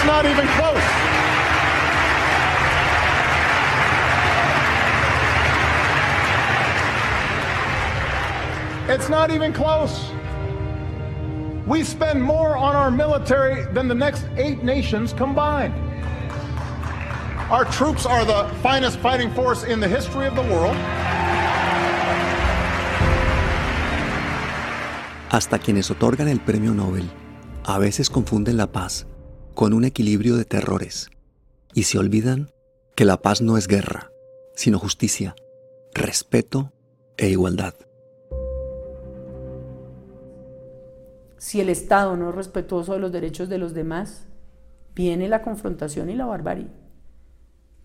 Not even close. It's not even close. We spend more on our military than the next eight nations combined. Our troops are the finest fighting force in the history of the world. Hasta quienes otorgan el premio Nobel a veces confunden la paz con un equilibrio de terrores y se olvidan que la paz no es guerra, sino justicia, respeto e igualdad. Si el Estado no es respetuoso de los derechos de los demás, viene la confrontación y la barbarie.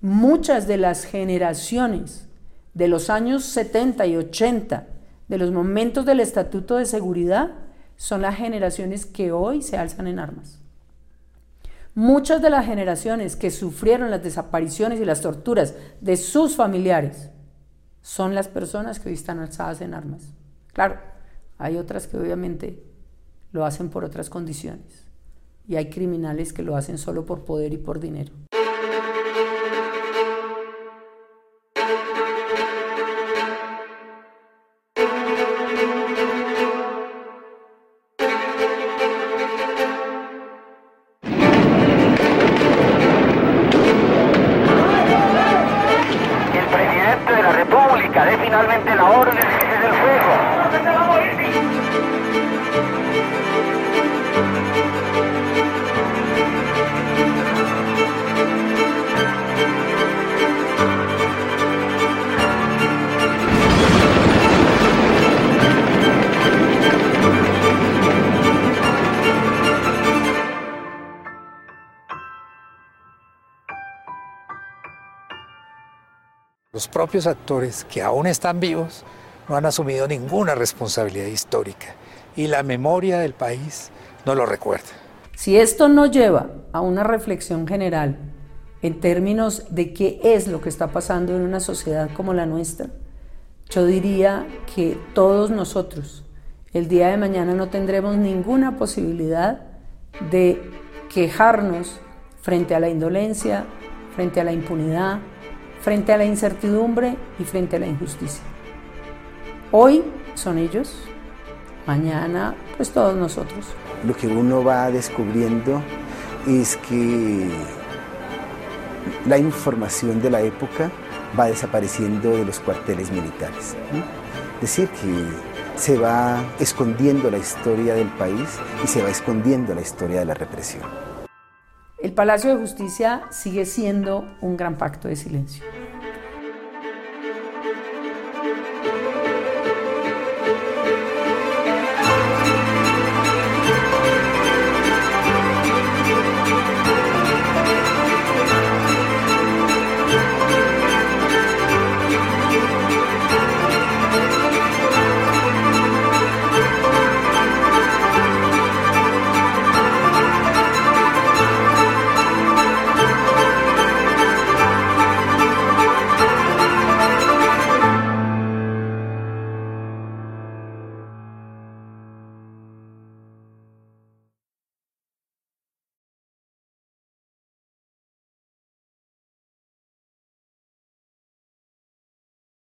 Muchas de las generaciones de los años 70 y 80, de los momentos del Estatuto de Seguridad, son las generaciones que hoy se alzan en armas. Muchas de las generaciones que sufrieron las desapariciones y las torturas de sus familiares son las personas que hoy están alzadas en armas. Claro, hay otras que obviamente lo hacen por otras condiciones y hay criminales que lo hacen solo por poder y por dinero. Los propios actores que aún están vivos no han asumido ninguna responsabilidad histórica y la memoria del país no lo recuerda. Si esto no lleva a una reflexión general en términos de qué es lo que está pasando en una sociedad como la nuestra, yo diría que todos nosotros el día de mañana no tendremos ninguna posibilidad de quejarnos frente a la indolencia, frente a la impunidad, frente a la incertidumbre y frente a la injusticia. Hoy son ellos, mañana pues todos nosotros. Lo que uno va descubriendo es que la información de la época va desapareciendo de los cuarteles militares. Es decir, que se va escondiendo la historia del país y se va escondiendo la historia de la represión. El Palacio de Justicia sigue siendo un gran pacto de silencio.